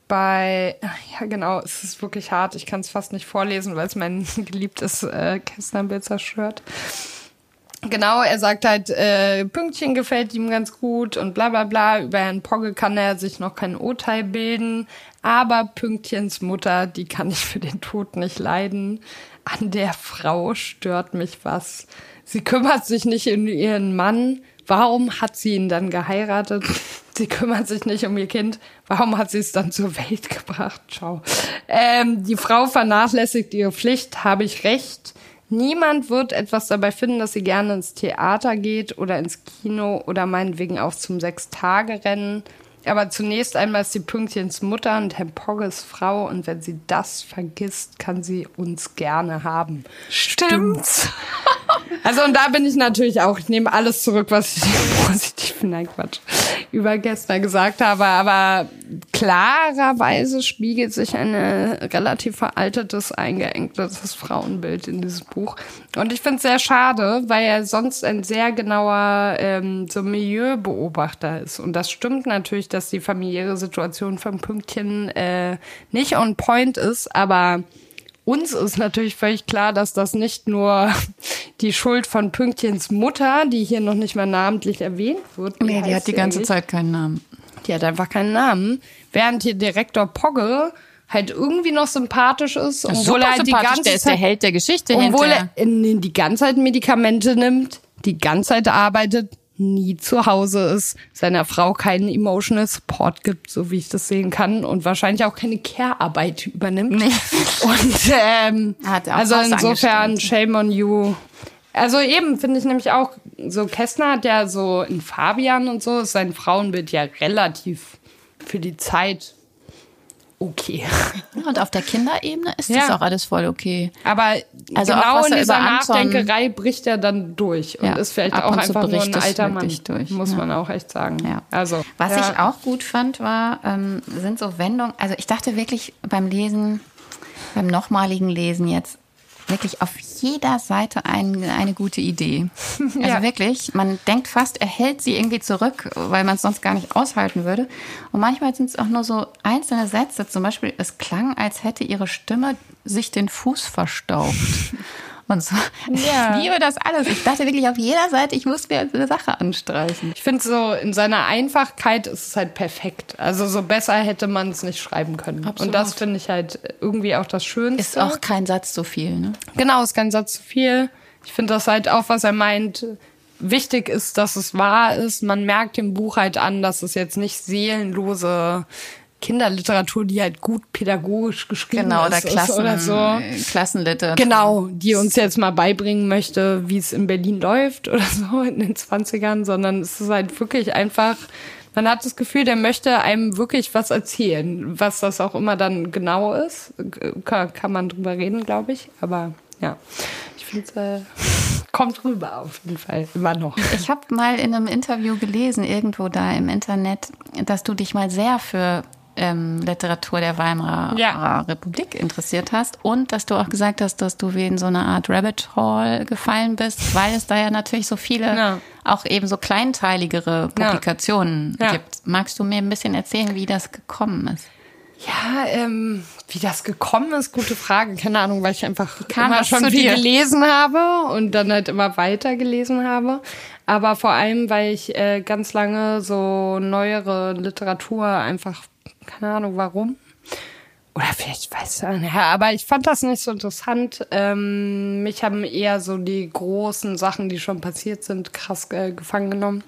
bei, ja genau, es ist wirklich hart. Ich kann es fast nicht vorlesen, weil es mein geliebtes äh, Kästnerbild zerstört. Genau, er sagt halt, äh, Pünktchen gefällt ihm ganz gut und bla bla bla. Über Herrn Pogge kann er sich noch kein Urteil bilden. Aber Pünktchens Mutter, die kann ich für den Tod nicht leiden. An der Frau stört mich was. Sie kümmert sich nicht um ihren Mann. Warum hat sie ihn dann geheiratet? Sie kümmert sich nicht um ihr Kind. Warum hat sie es dann zur Welt gebracht? Ciao. Ähm, die Frau vernachlässigt ihre Pflicht, habe ich recht. Niemand wird etwas dabei finden, dass sie gerne ins Theater geht oder ins Kino oder meinetwegen auch zum Sechs-Tage-Rennen. Aber zunächst einmal ist sie Pünktchens Mutter und Herr Pogges Frau und wenn sie das vergisst, kann sie uns gerne haben. Stimmt's? Also und da bin ich natürlich auch, ich nehme alles zurück, was ich positiv, nein Quatsch, über gestern gesagt habe, aber klarerweise spiegelt sich ein äh, relativ veraltetes, eingeengtes Frauenbild in dieses Buch. Und ich finde es sehr schade, weil er sonst ein sehr genauer ähm, so Milieubeobachter ist. Und das stimmt natürlich, dass die familiäre Situation von Pünktchen äh, nicht on point ist, aber uns ist natürlich völlig klar, dass das nicht nur die Schuld von Pünktchens Mutter, die hier noch nicht mal namentlich erwähnt wird. Nee, die hat die ganze? Zeit keinen Namen. Die hat einfach keinen Namen. Während hier Direktor Pogge halt irgendwie noch sympathisch ist, obwohl er halt die ganze der ist der Zeit, Held der Geschichte obwohl hinter. er in- die ganze Zeit Medikamente nimmt, die ganze Zeit arbeitet, nie zu Hause ist, seiner Frau keinen emotional Support gibt, so wie ich das sehen kann, und wahrscheinlich auch keine Care-Arbeit übernimmt. Nee. Und ähm, Hat auch also insofern shame on you. Also eben finde ich nämlich auch, so Kästner hat ja so in Fabian und so ist sein Frauenbild ja relativ für die Zeit okay. Und auf der Kinderebene ist Ja. das auch alles voll okay. Aber Also genau in er dieser über Anton- Nachdenkerei bricht er dann durch und Ja, ist vielleicht auch einfach nur ein alter Mann. durch, Muss ja. man auch echt sagen. Ja. Also, Was ich auch gut fand, war, ähm, sind so Wendungen. Also ich dachte wirklich beim Lesen, beim nochmaligen Lesen jetzt, wirklich auf jeder Seite ein, eine gute Idee. Also Ja. wirklich, man denkt fast, er hält sie irgendwie zurück, weil man es sonst gar nicht aushalten würde. Und manchmal sind es auch nur so einzelne Sätze. Zum Beispiel, es klang, als hätte ihre Stimme sich den Fuß verstaubt. Und so. Ja. Ich liebe das alles. Ich dachte wirklich auf jeder Seite, ich muss mir eine Sache anstreichen. Ich finde so, in seiner Einfachkeit ist es halt perfekt. Also so besser hätte man es nicht schreiben können. Absolut. Und das finde ich halt irgendwie auch das Schönste. Ist auch kein Satz zu viel, ne? Genau, ist kein Satz zu viel. Ich finde das halt auch, was er meint, wichtig ist, dass es wahr ist. Man merkt dem Buch halt an, dass es jetzt nicht seelenlose Kinderliteratur, die halt gut pädagogisch geschrieben Genau, oder ist, Klassen, oder so. Klassenliteratur. Genau, die uns jetzt mal beibringen möchte, wie es in Berlin läuft oder so in den 20ern, sondern es ist halt wirklich einfach, man hat das Gefühl, der möchte einem wirklich was erzählen. Was das auch immer dann genau ist, kann, kann man drüber reden, glaube ich. Aber ja, ich finde, äh, kommt rüber auf jeden Fall, immer noch. Ich habe mal in einem Interview gelesen, irgendwo da im Internet, dass du dich mal sehr für ähm, Literatur der Weimarer Ja. Republik interessiert hast und dass du auch gesagt hast, dass du wie in so eine Art Rabbit Hole gefallen bist, weil es da ja natürlich so viele, Ja. auch eben so kleinteiligere Publikationen Ja. gibt. Magst du mir ein bisschen erzählen, wie das gekommen ist? Ja, ähm, wie das gekommen ist, gute Frage. Keine Ahnung, weil ich einfach kam immer schon viel dir? gelesen habe und dann halt immer weiter gelesen habe. Aber vor allem, weil ich äh, ganz lange so neuere Literatur einfach, keine Ahnung warum. Oder vielleicht weiß ich nicht, aber ich fand das nicht so interessant. Ähm, mich haben eher so die großen Sachen, die schon passiert sind, krass äh, gefangen genommen.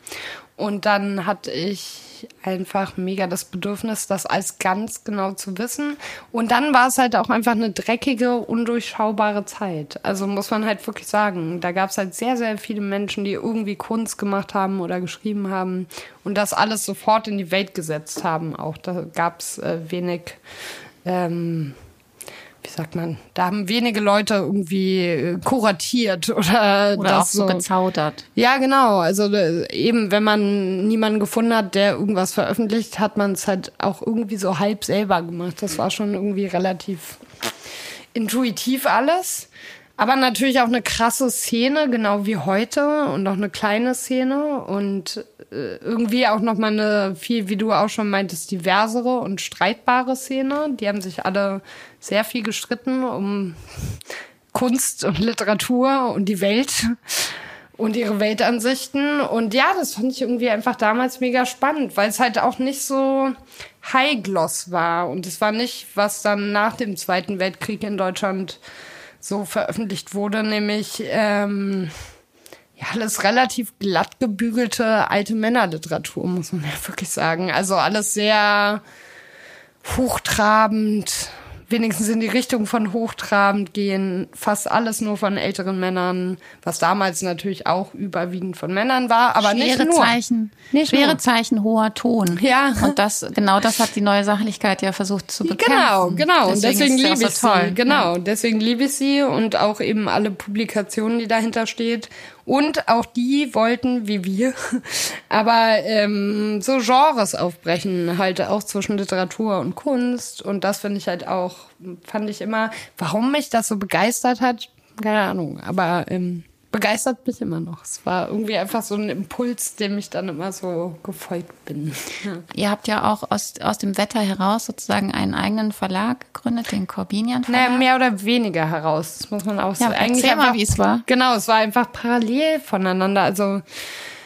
und dann hatte ich einfach mega das Bedürfnis, das alles ganz genau zu wissen. Und dann war es halt auch einfach eine dreckige, undurchschaubare Zeit. Also muss man halt wirklich sagen, da gab es halt sehr, sehr viele Menschen, die irgendwie Kunst gemacht haben oder geschrieben haben und das alles sofort in die Welt gesetzt haben. Auch da gab es äh, wenig ähm, wie sagt man, da haben wenige Leute irgendwie äh, kuratiert oder, oder das auch so gezaudert. Ja, genau. Also äh, eben, wenn man niemanden gefunden hat, der irgendwas veröffentlicht, hat man es halt auch irgendwie so halb selber gemacht. Das war schon irgendwie relativ intuitiv alles. Aber natürlich auch eine krasse Szene, genau wie heute und auch eine kleine Szene und äh, irgendwie auch noch mal eine viel, wie du auch schon meintest, diversere und streitbare Szene. Die haben sich alle sehr viel gestritten um Kunst und Literatur und die Welt und ihre Weltansichten. Und ja, das fand ich irgendwie einfach damals mega spannend, weil es halt auch nicht so High Gloss war. Und es war nicht, was dann nach dem Zweiten Weltkrieg in Deutschland so veröffentlicht wurde, nämlich ähm, ja, alles relativ glatt gebügelte alte Männerliteratur, muss man ja wirklich sagen. Also alles sehr hochtrabend, wenigstens in die Richtung von hochtrabend gehen. Fast alles nur von älteren Männern, was damals natürlich auch überwiegend von Männern war, aber schwere nicht nur. Zeichen, Nicht schwere nur. Zeichen, hoher Ton. Ja. Und das, genau das hat die neue Sachlichkeit ja versucht zu bekämpfen. Genau, genau. Und deswegen, auch liebe ich so sie. Genau, deswegen liebe ich sie und auch eben alle Publikationen, die dahinter steht. Und auch die wollten, wie wir, aber ähm, so Genres aufbrechen, halt auch zwischen Literatur und Kunst. Und das finde ich halt auch, fand ich immer, warum mich das so begeistert hat, keine Ahnung. Aber ähm, begeistert mich immer noch. Es war irgendwie einfach so ein Impuls, dem ich dann immer so gefolgt bin. Ihr habt ja auch aus, aus dem Wetter heraus sozusagen einen eigenen Verlag gegründet, den Corbinian Verlag. Naja, mehr oder weniger heraus, das muss man auch Ja, sagen. erzähl mal, wie es war. Genau, es war einfach parallel voneinander. Also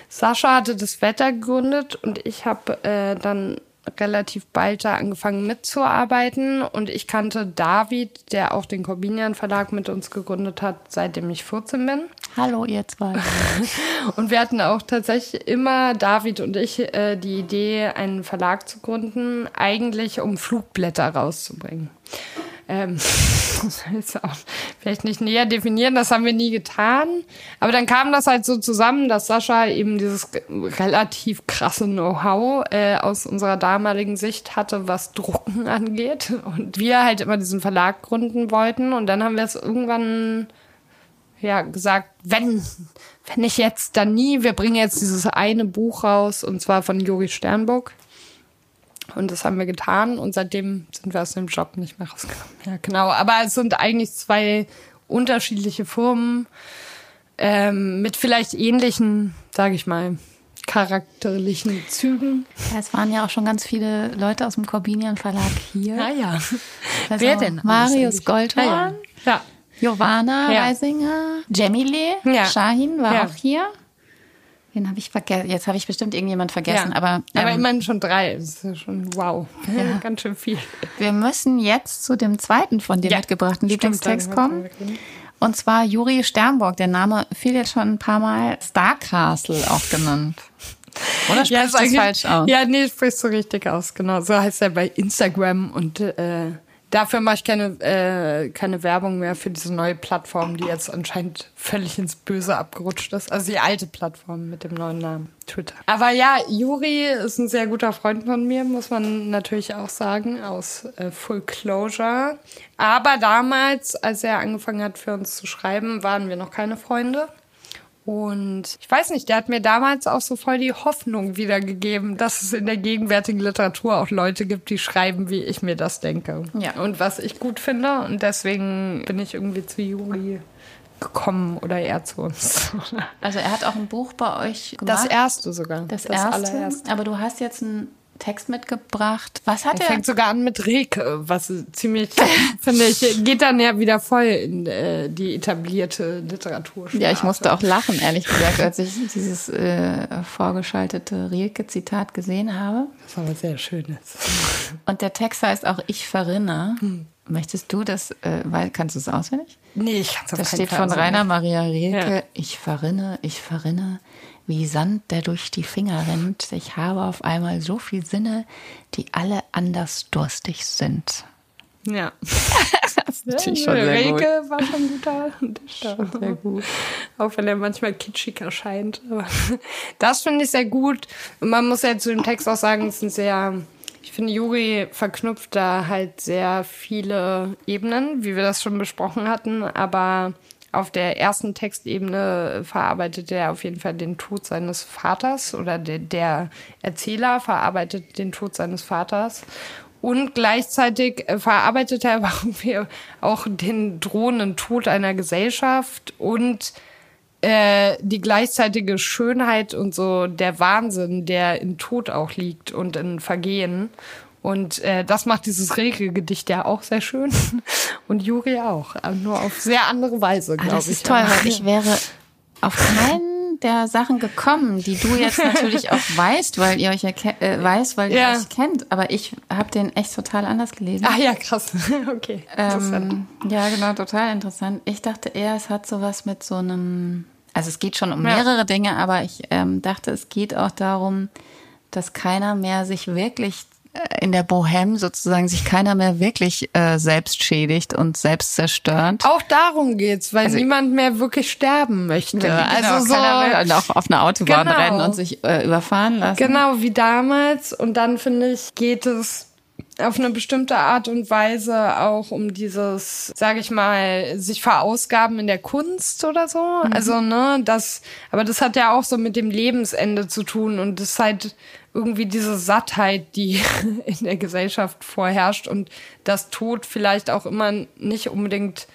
Sascha hatte das Wetter gegründet und ich habe äh, dann relativ bald da angefangen mitzuarbeiten und ich kannte David, der auch den Corbinian Verlag mit uns gegründet hat, seitdem ich 14 bin. Hallo, ihr zwei. Und wir hatten auch tatsächlich immer, David und ich, äh, die Idee, einen Verlag zu gründen, eigentlich um Flugblätter rauszubringen. Ähm, das ist auch vielleicht nicht näher definieren, das haben wir nie getan. Aber dann kam das halt so zusammen, dass Sascha eben dieses relativ krasse Know-how äh, aus unserer damaligen Sicht hatte, was Drucken angeht. Und wir halt immer diesen Verlag gründen wollten. Und dann haben wir es irgendwann ja, gesagt, wenn, wenn nicht jetzt, dann nie. Wir bringen jetzt dieses eine Buch raus, und zwar von Juri Sternburg. Und das haben wir getan und seitdem sind wir aus dem Job nicht mehr rausgekommen. Ja, genau. Aber es sind eigentlich zwei unterschiedliche Firmen ähm, mit vielleicht ähnlichen, sage ich mal, charakterlichen Zügen. Ja, es waren ja auch schon ganz viele Leute aus dem Corbinian Verlag hier. ja. Also Wer denn? Marius Goldhorn, Ja, ja. Giovanna Ja. Reisinger, Jemile, Ja. Shahin war auch hier. Wen habe ich vergessen? Jetzt habe ich bestimmt irgendjemand vergessen, ja. aber, aber ähm, immerhin schon drei. Das ist ja schon wow. Ganz schön viel. wir müssen jetzt zu dem zweiten von dir Ja. mitgebrachten Lieblingstext kommen. Und zwar Juri Sternburg. Der Name fiel jetzt schon ein paar Mal Star Castle auch genannt. Oder sprichst Ja, du falsch aus? Ja, nee, sprichst du richtig aus, genau. So heißt er bei Instagram und äh, dafür mache ich keine, äh, keine Werbung mehr für diese neue Plattform, die jetzt anscheinend völlig ins Böse abgerutscht ist. Also die alte Plattform mit dem neuen Namen, Twitter. Aber ja, Juri ist ein sehr guter Freund von mir, muss man natürlich auch sagen, aus äh, Full Closure. Aber damals, als er angefangen hat, für uns zu schreiben, waren wir noch keine Freunde. Und ich weiß nicht, der hat mir damals auch so voll die Hoffnung wiedergegeben, dass es in der gegenwärtigen Literatur auch Leute gibt, die schreiben, wie ich mir das denke. Ja. Und was ich gut finde. Und deswegen bin ich irgendwie zu Juri gekommen oder er zu uns. Also er hat auch ein Buch bei euch Das gemacht. erste sogar. das, erste. allererste. Aber du hast jetzt einen Text mitgebracht. Was hat Er er? fängt sogar an mit Reke, was ziemlich, finde ich, geht dann ja wieder voll in äh, die etablierte Literatur. Ja, ich musste auch lachen, ehrlich gesagt, als ich dieses äh, vorgeschaltete Rilke-Zitat gesehen habe. Was aber sehr schön ist. Und der Text heißt auch Ich verrinne. Hm. Möchtest du das, äh, weil, kannst du es auswendig? Nee, ich kann es auf Das steht von auswendig. Rainer Maria Rilke. Ja. Ich verrinne, ich verrinne. Wie Sand, der durch die Finger rinnt. Ich habe auf einmal so viel Sinne, die alle anders durstig sind. Ja. Das ist natürlich schon sehr Reke gut. war schon guter Dichter. Sehr gut. Auch wenn er manchmal kitschig erscheint. Aber das finde ich sehr gut. Und man muss ja zu dem Text auch sagen, es ist ein sehr, ich finde, Juri verknüpft da halt sehr viele Ebenen, wie wir das schon besprochen hatten. Aber auf der ersten Textebene verarbeitet er auf jeden Fall den Tod seines Vaters oder der, der Erzähler verarbeitet den Tod seines Vaters. Und gleichzeitig äh, verarbeitet er irgendwie auch den drohenden Tod einer Gesellschaft und äh, die gleichzeitige Schönheit und so der Wahnsinn, der in Tod auch liegt und in Vergehen. Und äh, das macht dieses Reke-Gedicht ja auch sehr schön. Und Juri auch. Aber nur auf sehr andere Weise, Ah, glaube das ich. ist toll, weil ich wäre auf keinen der Sachen gekommen, die du jetzt natürlich auch weißt, weil ihr euch äh, weiß, weil Ja. ihr euch kennt. Aber ich habe den echt total anders gelesen. Ah ja, krass. Okay. Ähm, ja, genau, total interessant. Ich dachte eher, es hat sowas mit so einem, also es geht schon um Ja. mehrere Dinge, aber ich ähm, dachte, es geht auch darum, dass keiner mehr sich wirklich äh, in der Bohème sozusagen sich keiner mehr wirklich äh, selbst schädigt und selbst zerstört. Auch darum geht's, weil niemand mehr wirklich sterben möchte. Genau, also so keiner will und auch auf einer Autobahn Genau. rennen und sich äh, überfahren lassen. Genau, wie damals. Und dann finde ich, geht es auf eine bestimmte Art und Weise auch um dieses, sage ich mal, sich verausgaben in der Kunst oder so. Also, ne, das, aber das hat ja auch so mit dem Lebensende zu tun und das ist halt irgendwie diese Sattheit, die in der Gesellschaft vorherrscht und das Tod vielleicht auch immer nicht unbedingt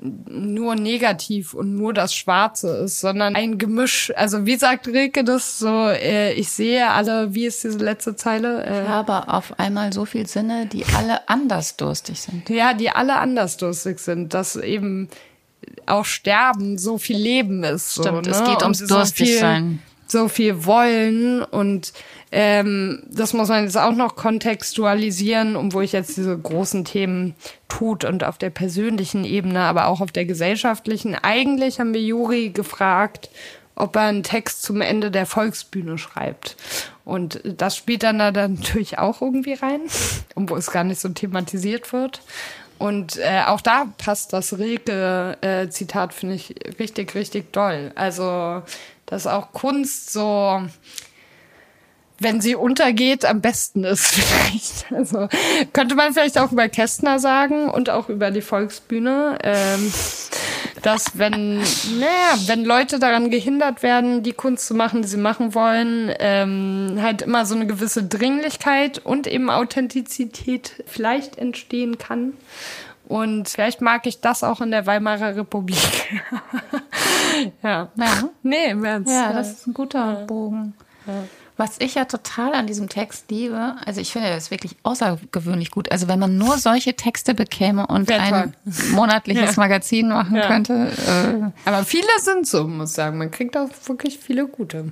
nur negativ und nur das Schwarze ist, sondern ein Gemisch. Also wie sagt Rilke das so? Äh, ich sehe alle, wie ist diese letzte Zeile? Ich Äh, habe auf einmal so viel Sinne, die alle anders durstig sind. ja, die alle andersdurstig sind, dass eben auch Sterben so viel Leben ist. So, Stimmt, ne? es geht Und ums so durstig viel- sein. So viel wollen und ähm, das muss man jetzt auch noch kontextualisieren, um wo ich jetzt diese großen Themen tut und auf der persönlichen Ebene, aber auch auf der gesellschaftlichen. Eigentlich haben wir Juri gefragt, ob er einen Text zum Ende der Volksbühne schreibt. Und das spielt dann da natürlich auch irgendwie rein, wo es gar nicht so thematisiert wird. Und äh, auch da passt das Rilke-Zitat, finde ich, richtig, richtig doll. Also, dass auch Kunst so, wenn sie untergeht, am besten ist vielleicht. Also könnte man vielleicht auch über Kästner sagen und auch über die Volksbühne, ähm, dass wenn, naja, wenn Leute daran gehindert werden, die Kunst zu machen, die sie machen wollen, ähm, halt immer so eine gewisse Dringlichkeit und eben Authentizität vielleicht entstehen kann. Und vielleicht mag ich das auch in der Weimarer Republik. ja. Ja. Nee, im Ernst. Ja, das ist ein guter Bogen. Was ich ja total an diesem Text liebe, also ich finde das wirklich außergewöhnlich gut. Also wenn man nur solche Texte bekäme und Wär ein monatliches Ja. Magazin machen Ja. könnte, äh, Aber viele sind so, muss ich sagen. Man kriegt auch wirklich viele gute.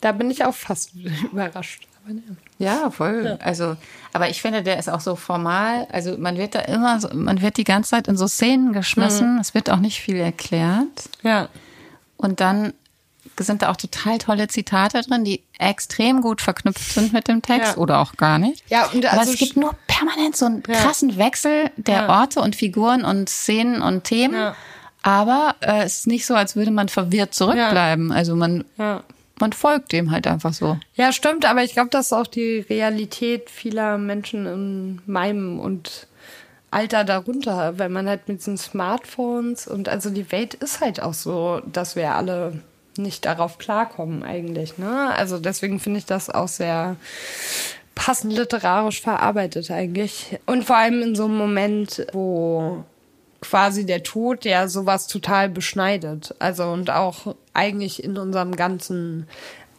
Da bin ich auch fast überrascht. Aber ne. ja, voll. Also, aber ich finde, der ist auch so formal. Also man wird da immer, so, man wird die ganze Zeit in so Szenen geschmissen. Es wird auch nicht viel erklärt. Ja. Und dann sind da auch total tolle Zitate drin, die extrem gut verknüpft sind mit dem Text Ja. oder auch gar nicht. Ja, und Aber also es gibt nur permanent so einen Ja. krassen Wechsel der Ja. Orte und Figuren und Szenen und Themen. Ja. Aber äh, es ist nicht so, als würde man verwirrt zurückbleiben. Also man, Ja. Man folgt dem halt einfach so. Ja, stimmt, aber ich glaube, das ist auch die Realität vieler Menschen in meinem und Alter darunter, weil man halt mit diesen Smartphones und also die Welt ist halt auch so, dass wir alle nicht darauf klarkommen eigentlich. Ne? Also deswegen finde ich das auch sehr passend literarisch verarbeitet eigentlich. Und vor allem in so einem Moment, wo quasi der Tod ja sowas total beschneidet. Also und auch eigentlich in unserem ganzen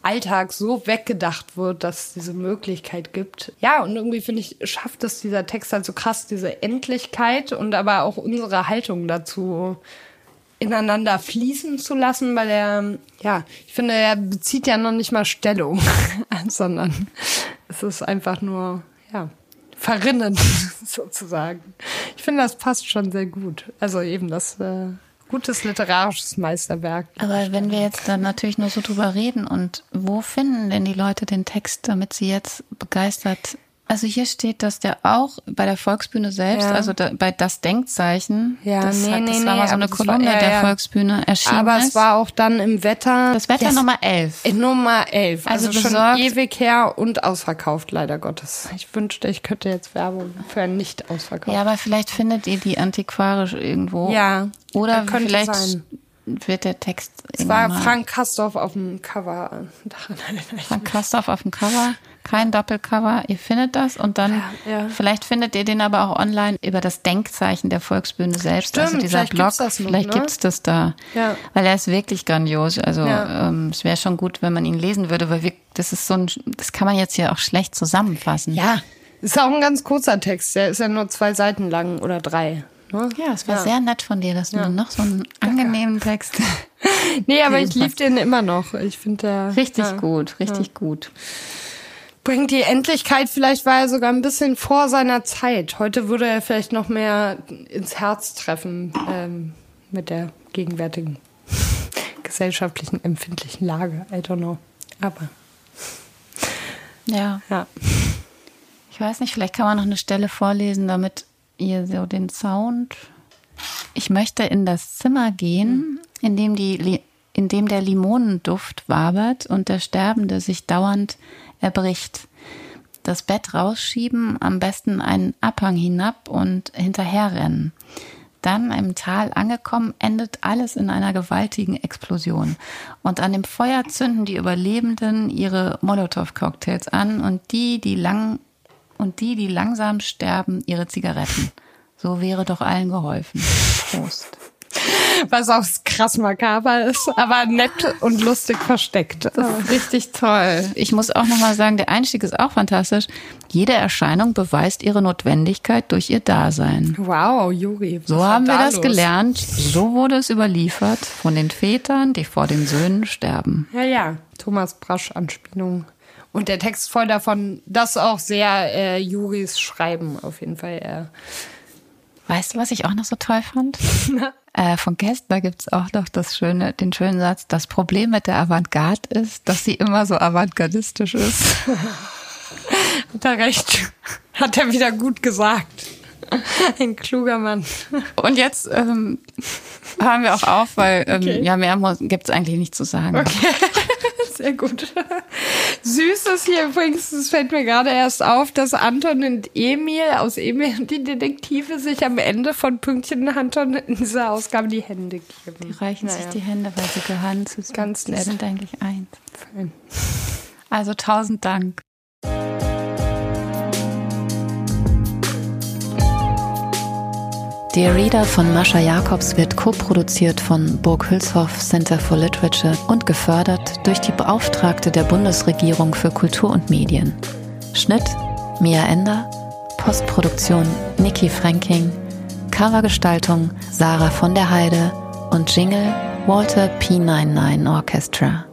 Alltag so weggedacht wird, dass es diese Möglichkeit gibt. Ja, und irgendwie finde ich, schafft es dieser Text halt so krass, diese Endlichkeit und aber auch unsere Haltung dazu ineinander fließen zu lassen, weil er, ja, ich finde, er bezieht ja noch nicht mal Stellung, sondern es ist einfach nur, ja, verrinnen sozusagen. Ich finde, das passt schon sehr gut. Also eben das äh, Gutes literarisches Meisterwerk. Aber wenn wir jetzt dann natürlich nur so drüber reden und wo finden denn die Leute den Text, damit sie jetzt begeistert also hier steht, dass der auch bei der Volksbühne selbst, ja. also da, bei das Denkzeichen, ja, das, nee, hat, das nee, war nee, mal so eine Kolumne war, ja, der. Volksbühne erschienen Aber ist. es war auch dann im Wetter. das Wetter Yes. Nummer 11. Äh, Nummer 11. Also, Also schon besorgt- ewig her und ausverkauft, leider Gottes. Ich wünschte, ich könnte jetzt Werbung für ein nicht ausverkauft. Ja, aber vielleicht findet ihr die antiquarisch irgendwo. Ja, Oder vielleicht sein. wird der Text Es war Frank Kastorf auf dem Cover. Frank Kastorf auf dem Cover, kein Doppelcover. Ihr findet das und dann Ja, ja. vielleicht findet ihr den aber auch online über das Denkzeichen der Volksbühne selbst. also Stimmt, dieser vielleicht Blog, gibt's noch, vielleicht ne? gibt's das da. Ja. Weil er ist wirklich grandios. Also Ja. ähm, es wäre schon gut, wenn man ihn lesen würde, weil wir, das ist so ein, das kann man jetzt hier auch schlecht zusammenfassen. Ja, ist auch ein ganz kurzer Text. Der ist ja nur zwei Seiten lang oder drei. Ne? Ja, es war Ja. sehr nett von dir, dass du mir noch so einen angenehmen Text. Nee, aber ich liebe den immer noch. Ich finde der Richtig ja, gut, richtig gut. Bringt die Endlichkeit. Vielleicht war er sogar ein bisschen vor seiner Zeit. Heute würde er vielleicht noch mehr ins Herz treffen ähm, mit der gegenwärtigen gesellschaftlichen empfindlichen Lage. I don't know. Aber Ja. ja. Ich weiß nicht, vielleicht kann man noch eine Stelle vorlesen, damit ihr so den Sound. Ich möchte in das Zimmer gehen, in dem, die, in dem der Limonenduft wabert und der Sterbende sich dauernd erbricht. Das Bett rausschieben, am besten einen Abhang hinab und hinterherrennen. Dann im Tal angekommen, endet alles in einer gewaltigen Explosion. Und an dem Feuer zünden die Überlebenden ihre Molotow-Cocktails an und die, die lang und die, die langsam sterben, ihre Zigaretten. So wäre doch allen geholfen. Prost. Was auch krass makaber ist, aber nett und lustig versteckt. Richtig toll. Ich muss auch nochmal sagen, der Einstieg ist auch fantastisch. Jede Erscheinung beweist ihre Notwendigkeit durch ihr Dasein. Wow, Juri. was So war haben wir da das los? gelernt. So wurde es überliefert von den Vätern, die vor den Söhnen sterben. Ja, ja. Thomas Brasch Anspielung. Und der Text voll davon, das auch sehr äh, Juris Schreiben auf jeden Fall. Äh, Weißt du, was ich auch noch so toll fand? äh, von Kästner gibt's auch noch das schöne, den schönen Satz, das Problem mit der Avantgarde ist, dass sie immer so avantgardistisch ist. hat er recht. Hat er wieder gut gesagt. Ein kluger Mann. Und jetzt ähm, hören wir auch auf, weil ähm, Okay. ja, mehr muss- gibt's eigentlich nicht zu sagen. Sehr gut. Süß ist hier übrigens, es fällt mir gerade erst auf, dass Anton und Emil aus Emil und die Detektive sich am Ende von Pünktchen Anton in dieser Ausgabe die Hände geben. Die reichen sich Naja. die Hände, weil sie gehören zu Ganz Die nett. sind eigentlich eins. Fein. Also tausend Dank. Dear Reader von Mascha Jacobs wird co-produziert von Burg Hülshoff Center for Literature und gefördert durch die Beauftragte der Bundesregierung für Kultur und Medien. Schnitt Mia Ender, Postproduktion Niki Franking, Covergestaltung Sarah von der Heide und Jingle Walter P99 Orchestra.